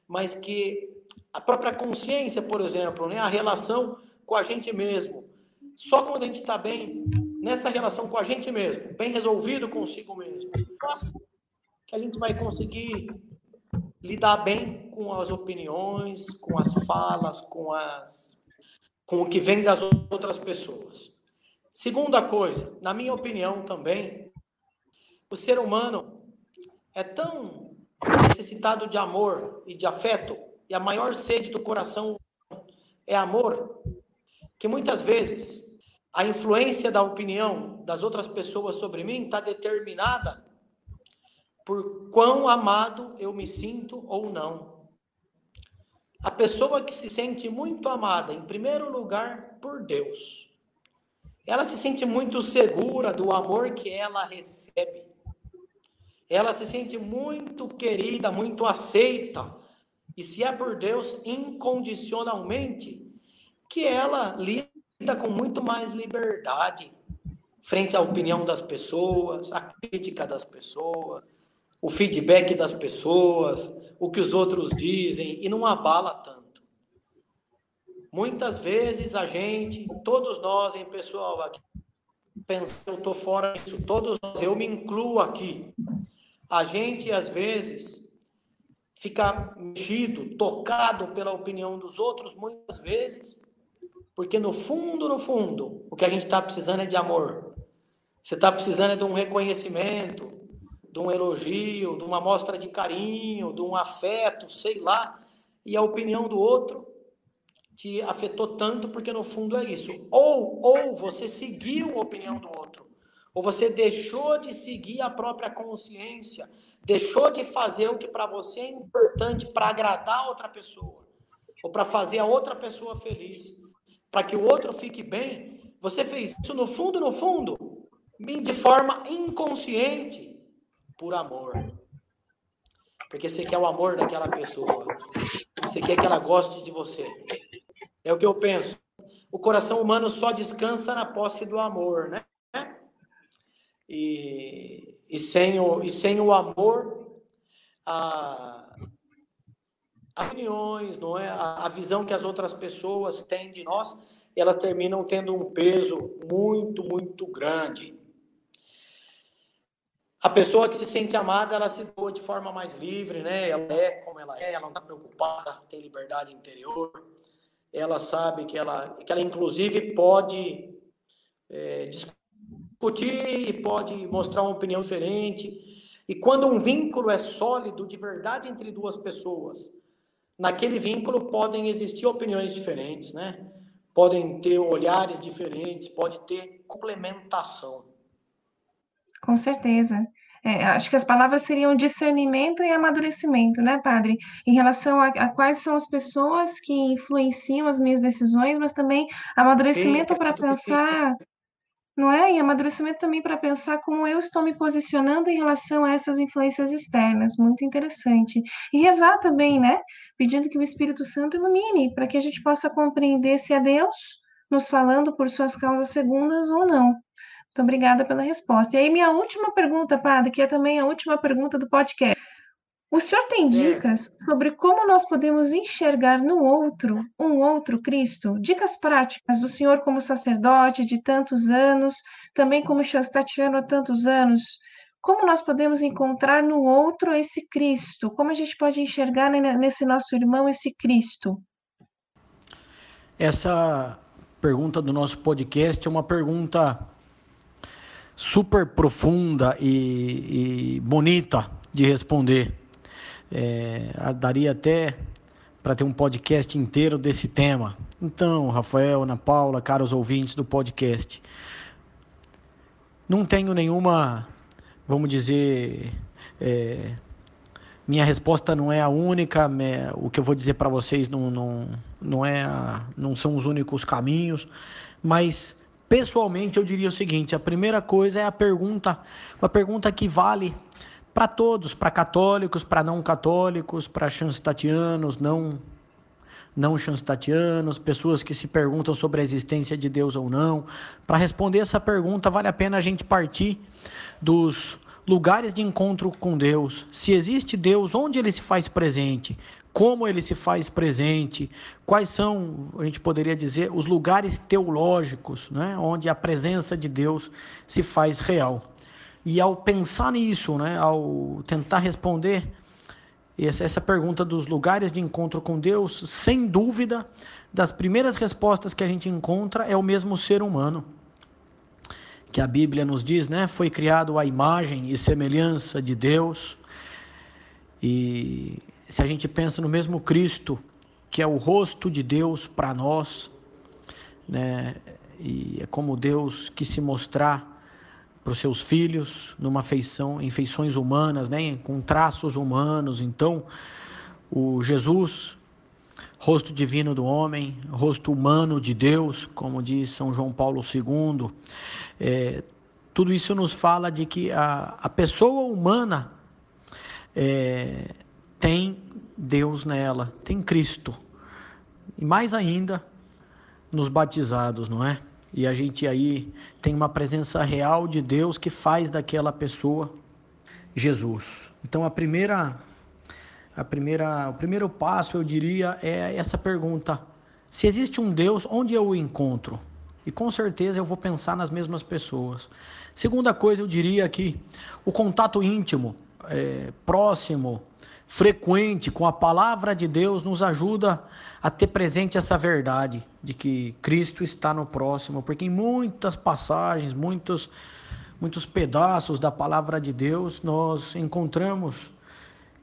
mas que a própria consciência, por exemplo, né? a relação com a gente mesmo. Só quando a gente está bem nessa relação com a gente mesmo, bem resolvido consigo mesmo, que a gente vai conseguir lidar bem com as opiniões, com as falas, com as com o que vem das outras pessoas. Segunda coisa, na minha opinião também, o ser humano é tão necessitado de amor e de afeto e a maior sede do coração é amor, que muitas vezes a influência da opinião das outras pessoas sobre mim está determinada por quão amado eu me sinto ou não. A pessoa que se sente muito amada, em primeiro lugar, por Deus, ela se sente muito segura do amor que ela recebe. Ela se sente muito querida, muito aceita e se é por Deus incondicionalmente, que ela lida com muito mais liberdade frente à opinião das pessoas, à crítica das pessoas, o feedback das pessoas, o que os outros dizem, e não abala tanto. Muitas vezes a gente, todos nós, em pessoal, aqui, pensa, eu estou fora disso, todos nós, eu me incluo aqui. A gente, às vezes, ficar mexido, tocado pela opinião dos outros, muitas vezes, porque no fundo, no fundo, o que a gente está precisando é de amor. Você está precisando é de um reconhecimento, de um elogio, de uma mostra de carinho, de um afeto, sei lá, e a opinião do outro te afetou tanto porque no fundo é isso. Ou ou você seguiu a opinião do outro, ou você deixou de seguir a própria consciência, deixou de fazer o que para você é importante para agradar a outra pessoa, ou para fazer a outra pessoa feliz, para que o outro fique bem. Você fez isso no fundo, no fundo, de forma inconsciente por amor. Porque você quer o amor daquela pessoa. Você quer que ela goste de você. É o que eu penso. O coração humano só descansa na posse do amor, né? E, e, sem, o, e sem o amor, a, as opiniões, não é? A, a visão que as outras pessoas têm de nós, elas terminam tendo um peso muito, muito grande. A pessoa que se sente amada, ela se doa de forma mais livre, né? Ela é como ela é, ela não está preocupada, tem liberdade interior. Ela sabe que ela, que ela inclusive pode é, pode mostrar uma opinião diferente. E quando um vínculo é sólido de verdade entre duas pessoas, naquele vínculo podem existir opiniões diferentes, né? Podem ter olhares diferentes, pode ter complementação.
Com certeza. É, acho que as palavras seriam discernimento e amadurecimento, né, padre? Em relação a, a quais são as pessoas que influenciam as minhas decisões, mas também amadurecimento para pensar, não é? E amadurecimento também para pensar como eu estou me posicionando em relação a essas influências externas. Muito interessante. E rezar também, né? Pedindo que o Espírito Santo ilumine, para que a gente possa compreender se é Deus nos falando por suas causas segundas ou não. Muito obrigada pela resposta. E aí, minha última pergunta, padre, que é também a última pergunta do podcast. O senhor tem certo. dicas sobre como nós podemos enxergar no outro um outro Cristo? Dicas práticas do senhor como sacerdote de tantos anos, também como chastatiano há tantos anos. Como nós podemos encontrar no outro esse Cristo? Como a gente pode enxergar nesse nosso irmão esse Cristo?
Essa pergunta do nosso podcast é uma pergunta super profunda e, e bonita de responder. É, daria até para ter um podcast inteiro desse tema. Então, Rafael, Ana Paula, caros ouvintes do podcast, não tenho nenhuma, vamos dizer, é, minha resposta não é a única, o que eu vou dizer para vocês não, não, não, é a, não são os únicos caminhos, mas Pessoalmente, eu diria o seguinte: a primeira coisa é a pergunta, uma pergunta que vale para todos, para católicos, para não católicos, para chanstatianos, não não chanstatianos, pessoas que se perguntam sobre a existência de Deus ou não. Para responder essa pergunta, vale a pena a gente partir dos lugares de encontro com Deus. Se existe Deus, onde ele se faz presente? como ele se faz presente, quais são, a gente poderia dizer, os lugares teológicos, né, onde a presença de Deus se faz real. E ao pensar nisso, né, ao tentar responder essa, pergunta dos lugares de encontro com Deus, sem dúvida, das primeiras respostas que a gente encontra é o mesmo ser humano. Que a Bíblia nos diz, né? Foi criado à imagem e semelhança de Deus. E se a gente pensa no mesmo Cristo, que é o rosto de Deus para nós, né? E é como Deus que se mostrar para os seus filhos numa feição, em feições humanas, né? Com traços humanos. Então, o Jesus, rosto divino do homem, rosto humano de Deus, como diz São João Paulo II, é, tudo isso nos fala de que a, a pessoa humana é, tem Deus nela, tem Cristo. E mais ainda nos batizados, não é? E a gente aí tem uma presença real de Deus que faz daquela pessoa Jesus. Então a primeira a primeira o primeiro passo eu diria é essa pergunta: se existe um Deus, onde eu o encontro? E com certeza eu vou pensar nas mesmas pessoas. Segunda coisa, eu diria que o contato íntimo, é, próximo, frequente com a palavra de Deus nos ajuda a ter presente essa verdade de que Cristo está no próximo, porque em muitas passagens, muitos muitos pedaços da palavra de Deus, nós encontramos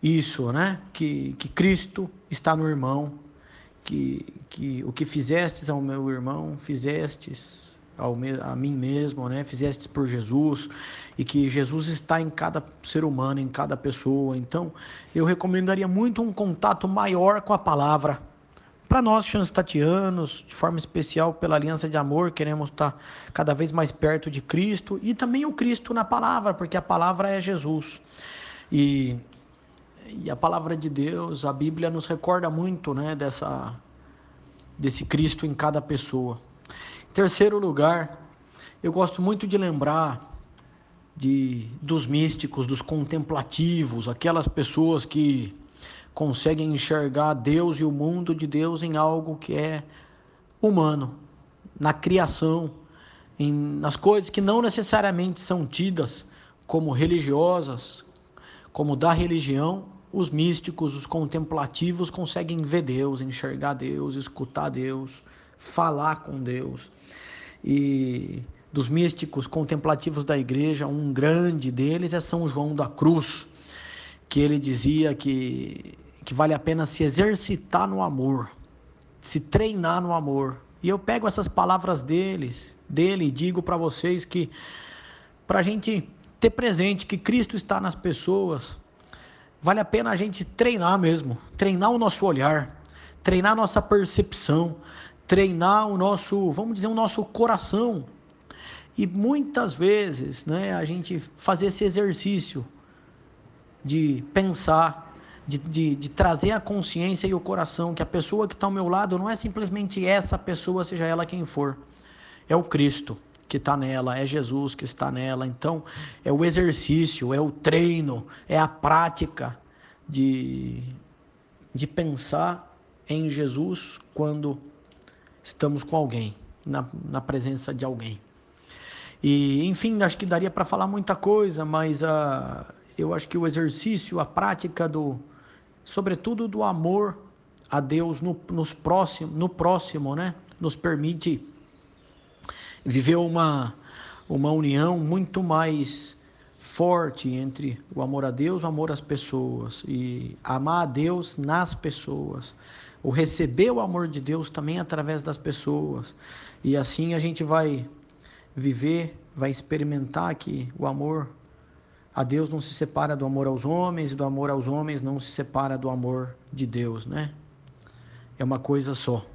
isso, né? Que, que Cristo está no irmão, que, que o que fizestes ao meu irmão, fizestes ao a mim mesmo, né? Fizestes por Jesus e que Jesus está em cada ser humano, em cada pessoa. Então, eu recomendaria muito um contato maior com a palavra. Para nós, chanstatianos, de forma especial pela aliança de amor, queremos estar cada vez mais perto de Cristo e também o Cristo na palavra, porque a palavra é Jesus. E, e a palavra de Deus, a Bíblia nos recorda muito né, dessa, desse Cristo em cada pessoa. Terceiro lugar, eu gosto muito de lembrar de, dos místicos, dos contemplativos, aquelas pessoas que conseguem enxergar Deus e o mundo de Deus em algo que é humano, na criação, em, nas coisas que não necessariamente são tidas como religiosas, como da religião, os místicos, os contemplativos conseguem ver Deus, enxergar Deus, escutar Deus, falar com Deus. E dos místicos contemplativos da igreja, um grande deles é São João da Cruz, que ele dizia que, que vale a pena se exercitar no amor, se treinar no amor. E eu pego essas palavras deles, dele e digo para vocês que para a gente ter presente que Cristo está nas pessoas, vale a pena a gente treinar mesmo, treinar o nosso olhar, treinar a nossa percepção, treinar o nosso, vamos dizer, o nosso coração, e muitas vezes, né, a gente fazer esse exercício de pensar, de, de, de, trazer a consciência e o coração que a pessoa que está ao meu lado não é simplesmente essa pessoa, seja ela quem for, é o Cristo que está nela, é Jesus que está nela. Então, é o exercício, é o treino, é a prática de, de pensar em Jesus quando estamos com alguém, na, na presença de alguém. E, enfim, acho que daria para falar muita coisa, mas uh, eu acho que o exercício, a prática do, sobretudo do amor a Deus no, nos próximo, no próximo, né, nos permite viver uma, uma união muito mais forte entre o amor a Deus, o amor às pessoas e amar a Deus nas pessoas, o receber o amor de Deus também através das pessoas. E assim a gente vai viver, vai experimentar que o amor a Deus não se separa do amor aos homens, e do amor aos homens não se separa do amor de Deus, né? É uma coisa só.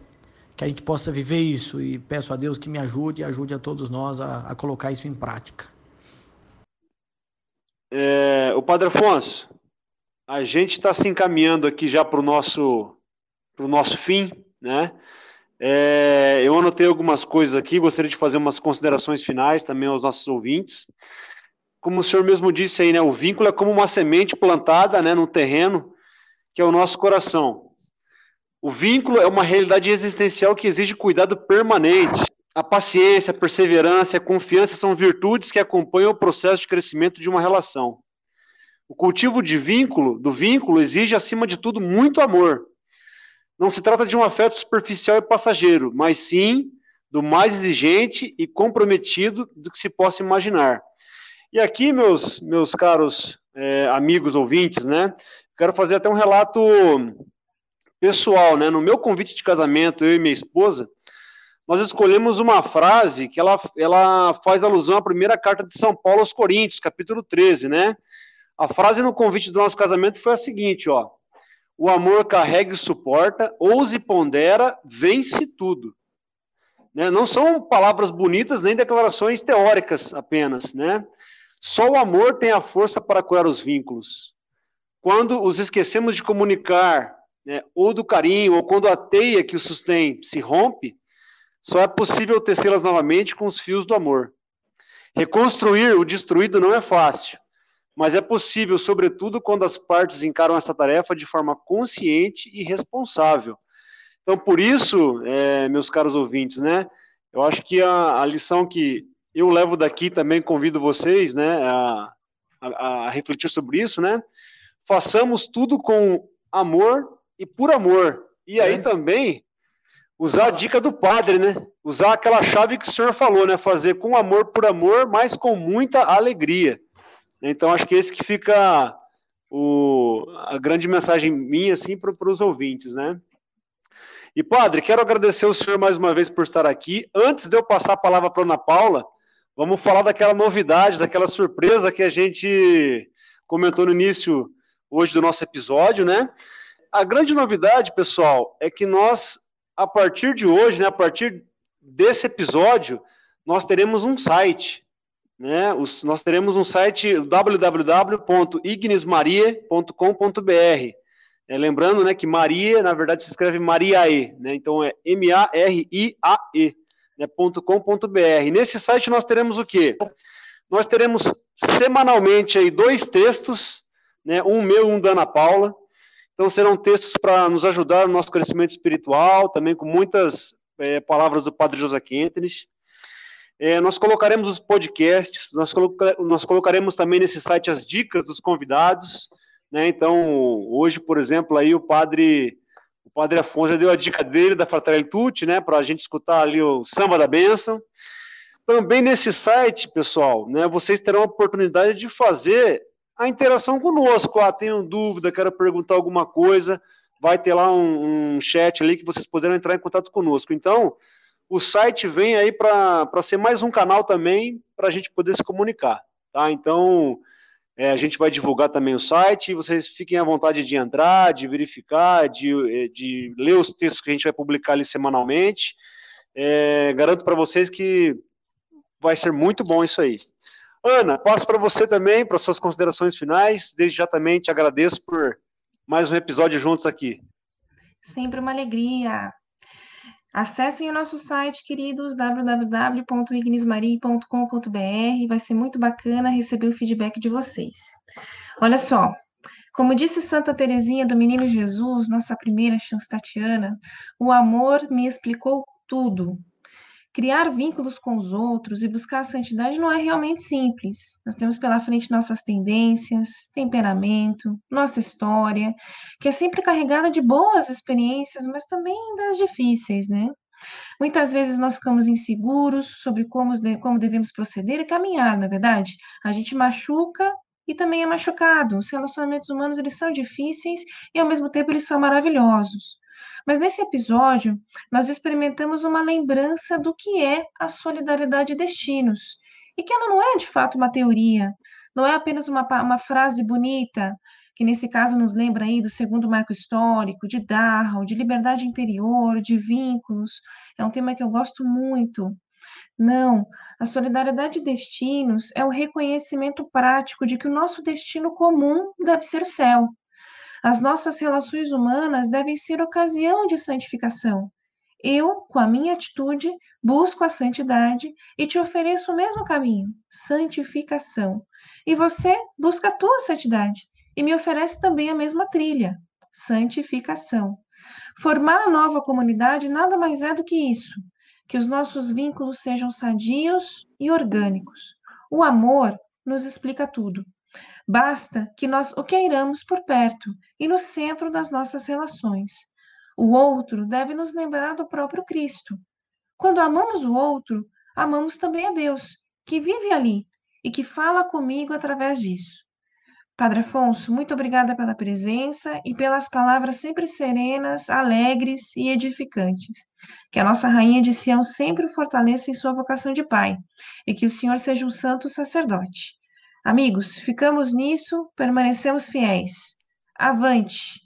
Que a gente possa viver isso e peço a Deus que me ajude e ajude a todos nós a, a colocar isso em prática.
É, o Padre Afonso, a gente está se encaminhando aqui já para o nosso, nosso fim, né? É, eu anotei algumas coisas aqui, gostaria de fazer umas considerações finais também aos nossos ouvintes. Como o senhor mesmo disse aí, né, o vínculo é como uma semente plantada né, no terreno, que é o nosso coração. O vínculo é uma realidade existencial que exige cuidado permanente. A paciência, a perseverança, a confiança são virtudes que acompanham o processo de crescimento de uma relação. O cultivo de vínculo, do vínculo, exige, acima de tudo, muito amor. Não se trata de um afeto superficial e passageiro, mas sim do mais exigente e comprometido do que se possa imaginar. E aqui, meus, meus caros é, amigos ouvintes, né, quero fazer até um relato pessoal, né, no meu convite de casamento, eu e minha esposa, nós escolhemos uma frase que ela, ela faz alusão à primeira carta de São Paulo aos Coríntios, capítulo 13, né, a frase no convite do nosso casamento foi a seguinte, ó, o amor carrega e suporta, ouse e pondera, vence tudo. Né? Não são palavras bonitas nem declarações teóricas apenas, né? Só o amor tem a força para curar os vínculos. Quando os esquecemos de comunicar, né, ou do carinho, ou quando a teia que os sustém se rompe, só é possível tecê-las novamente com os fios do amor. Reconstruir o destruído não é fácil, mas é possível, sobretudo, quando as partes encaram essa tarefa de forma consciente e responsável. Então, por isso, é, meus caros ouvintes, né, eu acho que a, a, lição que eu levo daqui também convido vocês, né, a, a, a refletir sobre isso, né, façamos tudo com amor e por amor. E aí é. também usar a dica do padre, né? Usar aquela chave que o senhor falou, né? Fazer com amor por amor, mas com muita alegria. Então, acho que esse que fica o, a grande mensagem minha, assim, para os ouvintes, né? E, padre, quero agradecer o senhor mais uma vez por estar aqui. Antes de eu passar a palavra para a Ana Paula, vamos falar daquela novidade, daquela surpresa que a gente comentou no início hoje do nosso episódio, né? A grande novidade, pessoal, é que nós a partir de hoje, né, a partir desse episódio, nós teremos um site. Né? Os, nós teremos um site www.ignismaria.com.br. É, lembrando né, que Maria, na verdade, se escreve Mariae, né? então é M-A-R-I-A-E, né, .com.br. Nesse site nós teremos o quê? Nós teremos semanalmente aí dois textos, né, um meu um da Ana Paula, então, serão textos para nos ajudar no nosso crescimento espiritual, também com muitas é, palavras do Padre José Quentenes. É, nós colocaremos os podcasts, nós, coloca, nós, colocaremos também nesse site as dicas dos convidados. Né? Então, hoje, por exemplo, aí o Padre o Padre Afonso já deu a dica dele da Fratelli Tutti, né, para a gente escutar ali o Samba da Bênção. Também nesse site, pessoal, né, vocês terão a oportunidade de fazer a interação conosco. Ah, tenho dúvida, quero perguntar alguma coisa, vai ter lá um, um chat ali que vocês poderão entrar em contato conosco. Então, o site vem aí para ser mais um canal também para a gente poder se comunicar, tá? Então, é, a gente vai divulgar também o site, vocês fiquem à vontade de entrar, de verificar, de, é, de ler os textos que a gente vai publicar ali semanalmente. É, garanto para vocês que vai ser muito bom isso aí. Ana, passo para você também, para suas considerações finais. Desde já também te agradeço por mais um episódio juntos aqui.
Sempre uma alegria. Acessem o nosso site, queridos, www.ignismarie.com.br. Vai ser muito bacana receber o feedback de vocês. Olha só, como disse Santa Teresinha do Menino Jesus, nossa primeira chance Tatiana, o amor me explicou tudo. Criar vínculos com os outros e buscar a santidade não é realmente simples. Nós temos pela frente nossas tendências, temperamento, nossa história, que é sempre carregada de boas experiências, mas também das difíceis, né? Muitas vezes nós ficamos inseguros sobre como, como devemos proceder e caminhar, na é verdade. A gente machuca e também é machucado. Os relacionamentos humanos eles são difíceis e ao mesmo tempo eles são maravilhosos. Mas nesse episódio, nós experimentamos uma lembrança do que é a solidariedade de destinos, e que ela não é de fato uma teoria, não é apenas uma, uma frase bonita, que nesse caso nos lembra aí do segundo marco histórico, de Darrow, de liberdade interior, de vínculos. É um tema que eu gosto muito. Não, a solidariedade de destinos é o reconhecimento prático de que o nosso destino comum deve ser o céu. As nossas relações humanas devem ser ocasião de santificação. Eu, com a minha atitude, busco a santidade e te ofereço o mesmo caminho, santificação. E você busca a tua santidade e me oferece também a mesma trilha, santificação. Formar a nova comunidade nada mais é do que isso, que os nossos vínculos sejam sadios e orgânicos. O amor nos explica tudo. Basta que nós o queiramos por perto e no centro das nossas relações. O outro deve nos lembrar do próprio Cristo. Quando amamos o outro, amamos também a Deus, que vive ali e que fala comigo através disso. Padre Afonso, muito obrigada pela presença e pelas palavras sempre serenas, alegres e edificantes. Que a nossa rainha de Sião sempre o fortaleça em sua vocação de pai e que o Senhor seja um santo sacerdote. Amigos, ficamos nisso, permanecemos fiéis. Avante!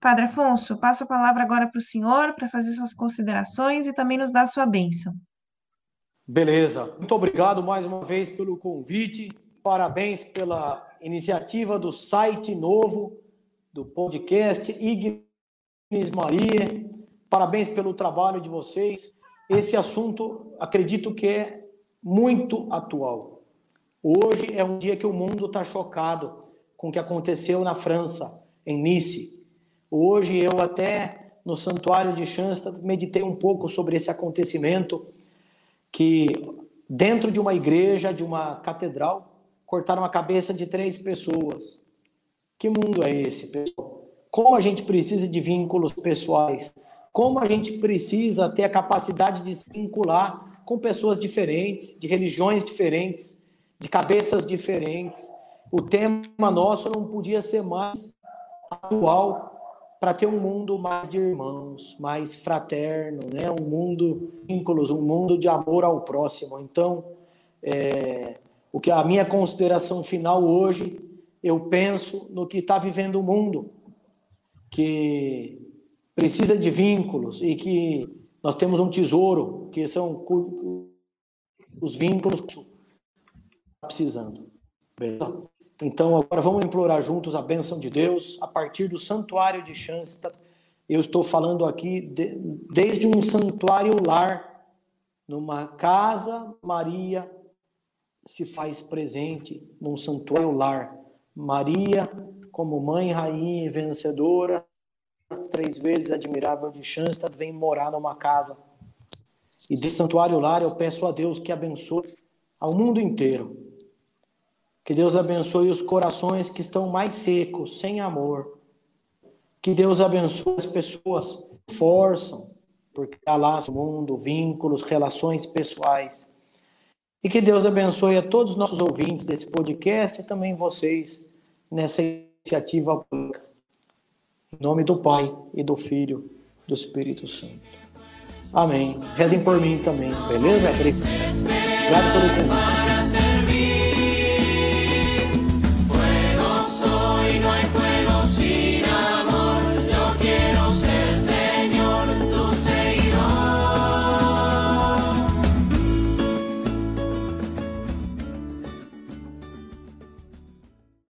Padre Afonso, passo a palavra agora para o senhor para fazer suas considerações e também nos dar sua bênção.
Beleza. Muito obrigado mais uma vez pelo convite. Parabéns pela iniciativa do site novo, do podcast Ignis Maria. Parabéns pelo trabalho de vocês. Esse assunto, acredito que é muito atual. Hoje é um dia que o mundo está chocado com o que aconteceu na França, em Nice. Hoje eu até no santuário de Schanstatt meditei um pouco sobre esse acontecimento que dentro de uma igreja, de uma catedral, cortaram a cabeça de três pessoas. Que mundo é esse, pessoal? Como a gente precisa de vínculos pessoais como a gente precisa ter a capacidade de se vincular com pessoas diferentes, de religiões diferentes, de cabeças diferentes. O tema nosso não podia ser mais atual para ter um mundo mais de irmãos, mais fraterno, né? um mundo de vínculos, um mundo de amor ao próximo. Então, é, o que a minha consideração final hoje, eu penso no que está vivendo o mundo, que precisa de vínculos e que nós temos um tesouro, que são os vínculos precisando. Então, agora vamos implorar juntos a bênção de Deus a partir do santuário de chance. Eu estou falando aqui de, desde um santuário lar, numa casa, Maria se faz presente num santuário lar. Maria, como mãe, rainha e vencedora, três vezes admirável de Schanstatt, vem morar numa casa. E de santuário lar eu peço a Deus que abençoe ao mundo inteiro. Que Deus abençoe os corações que estão mais secos, sem amor. Que Deus abençoe as pessoas que esforçam, porque há lá no mundo, vínculos, relações pessoais. E que Deus abençoe a todos os nossos ouvintes desse podcast e também vocês nessa iniciativa pública. Em nome do Pai e do Filho e do Espírito Santo. Amém. Rezem por mim também, beleza? Obrigado pelo convite.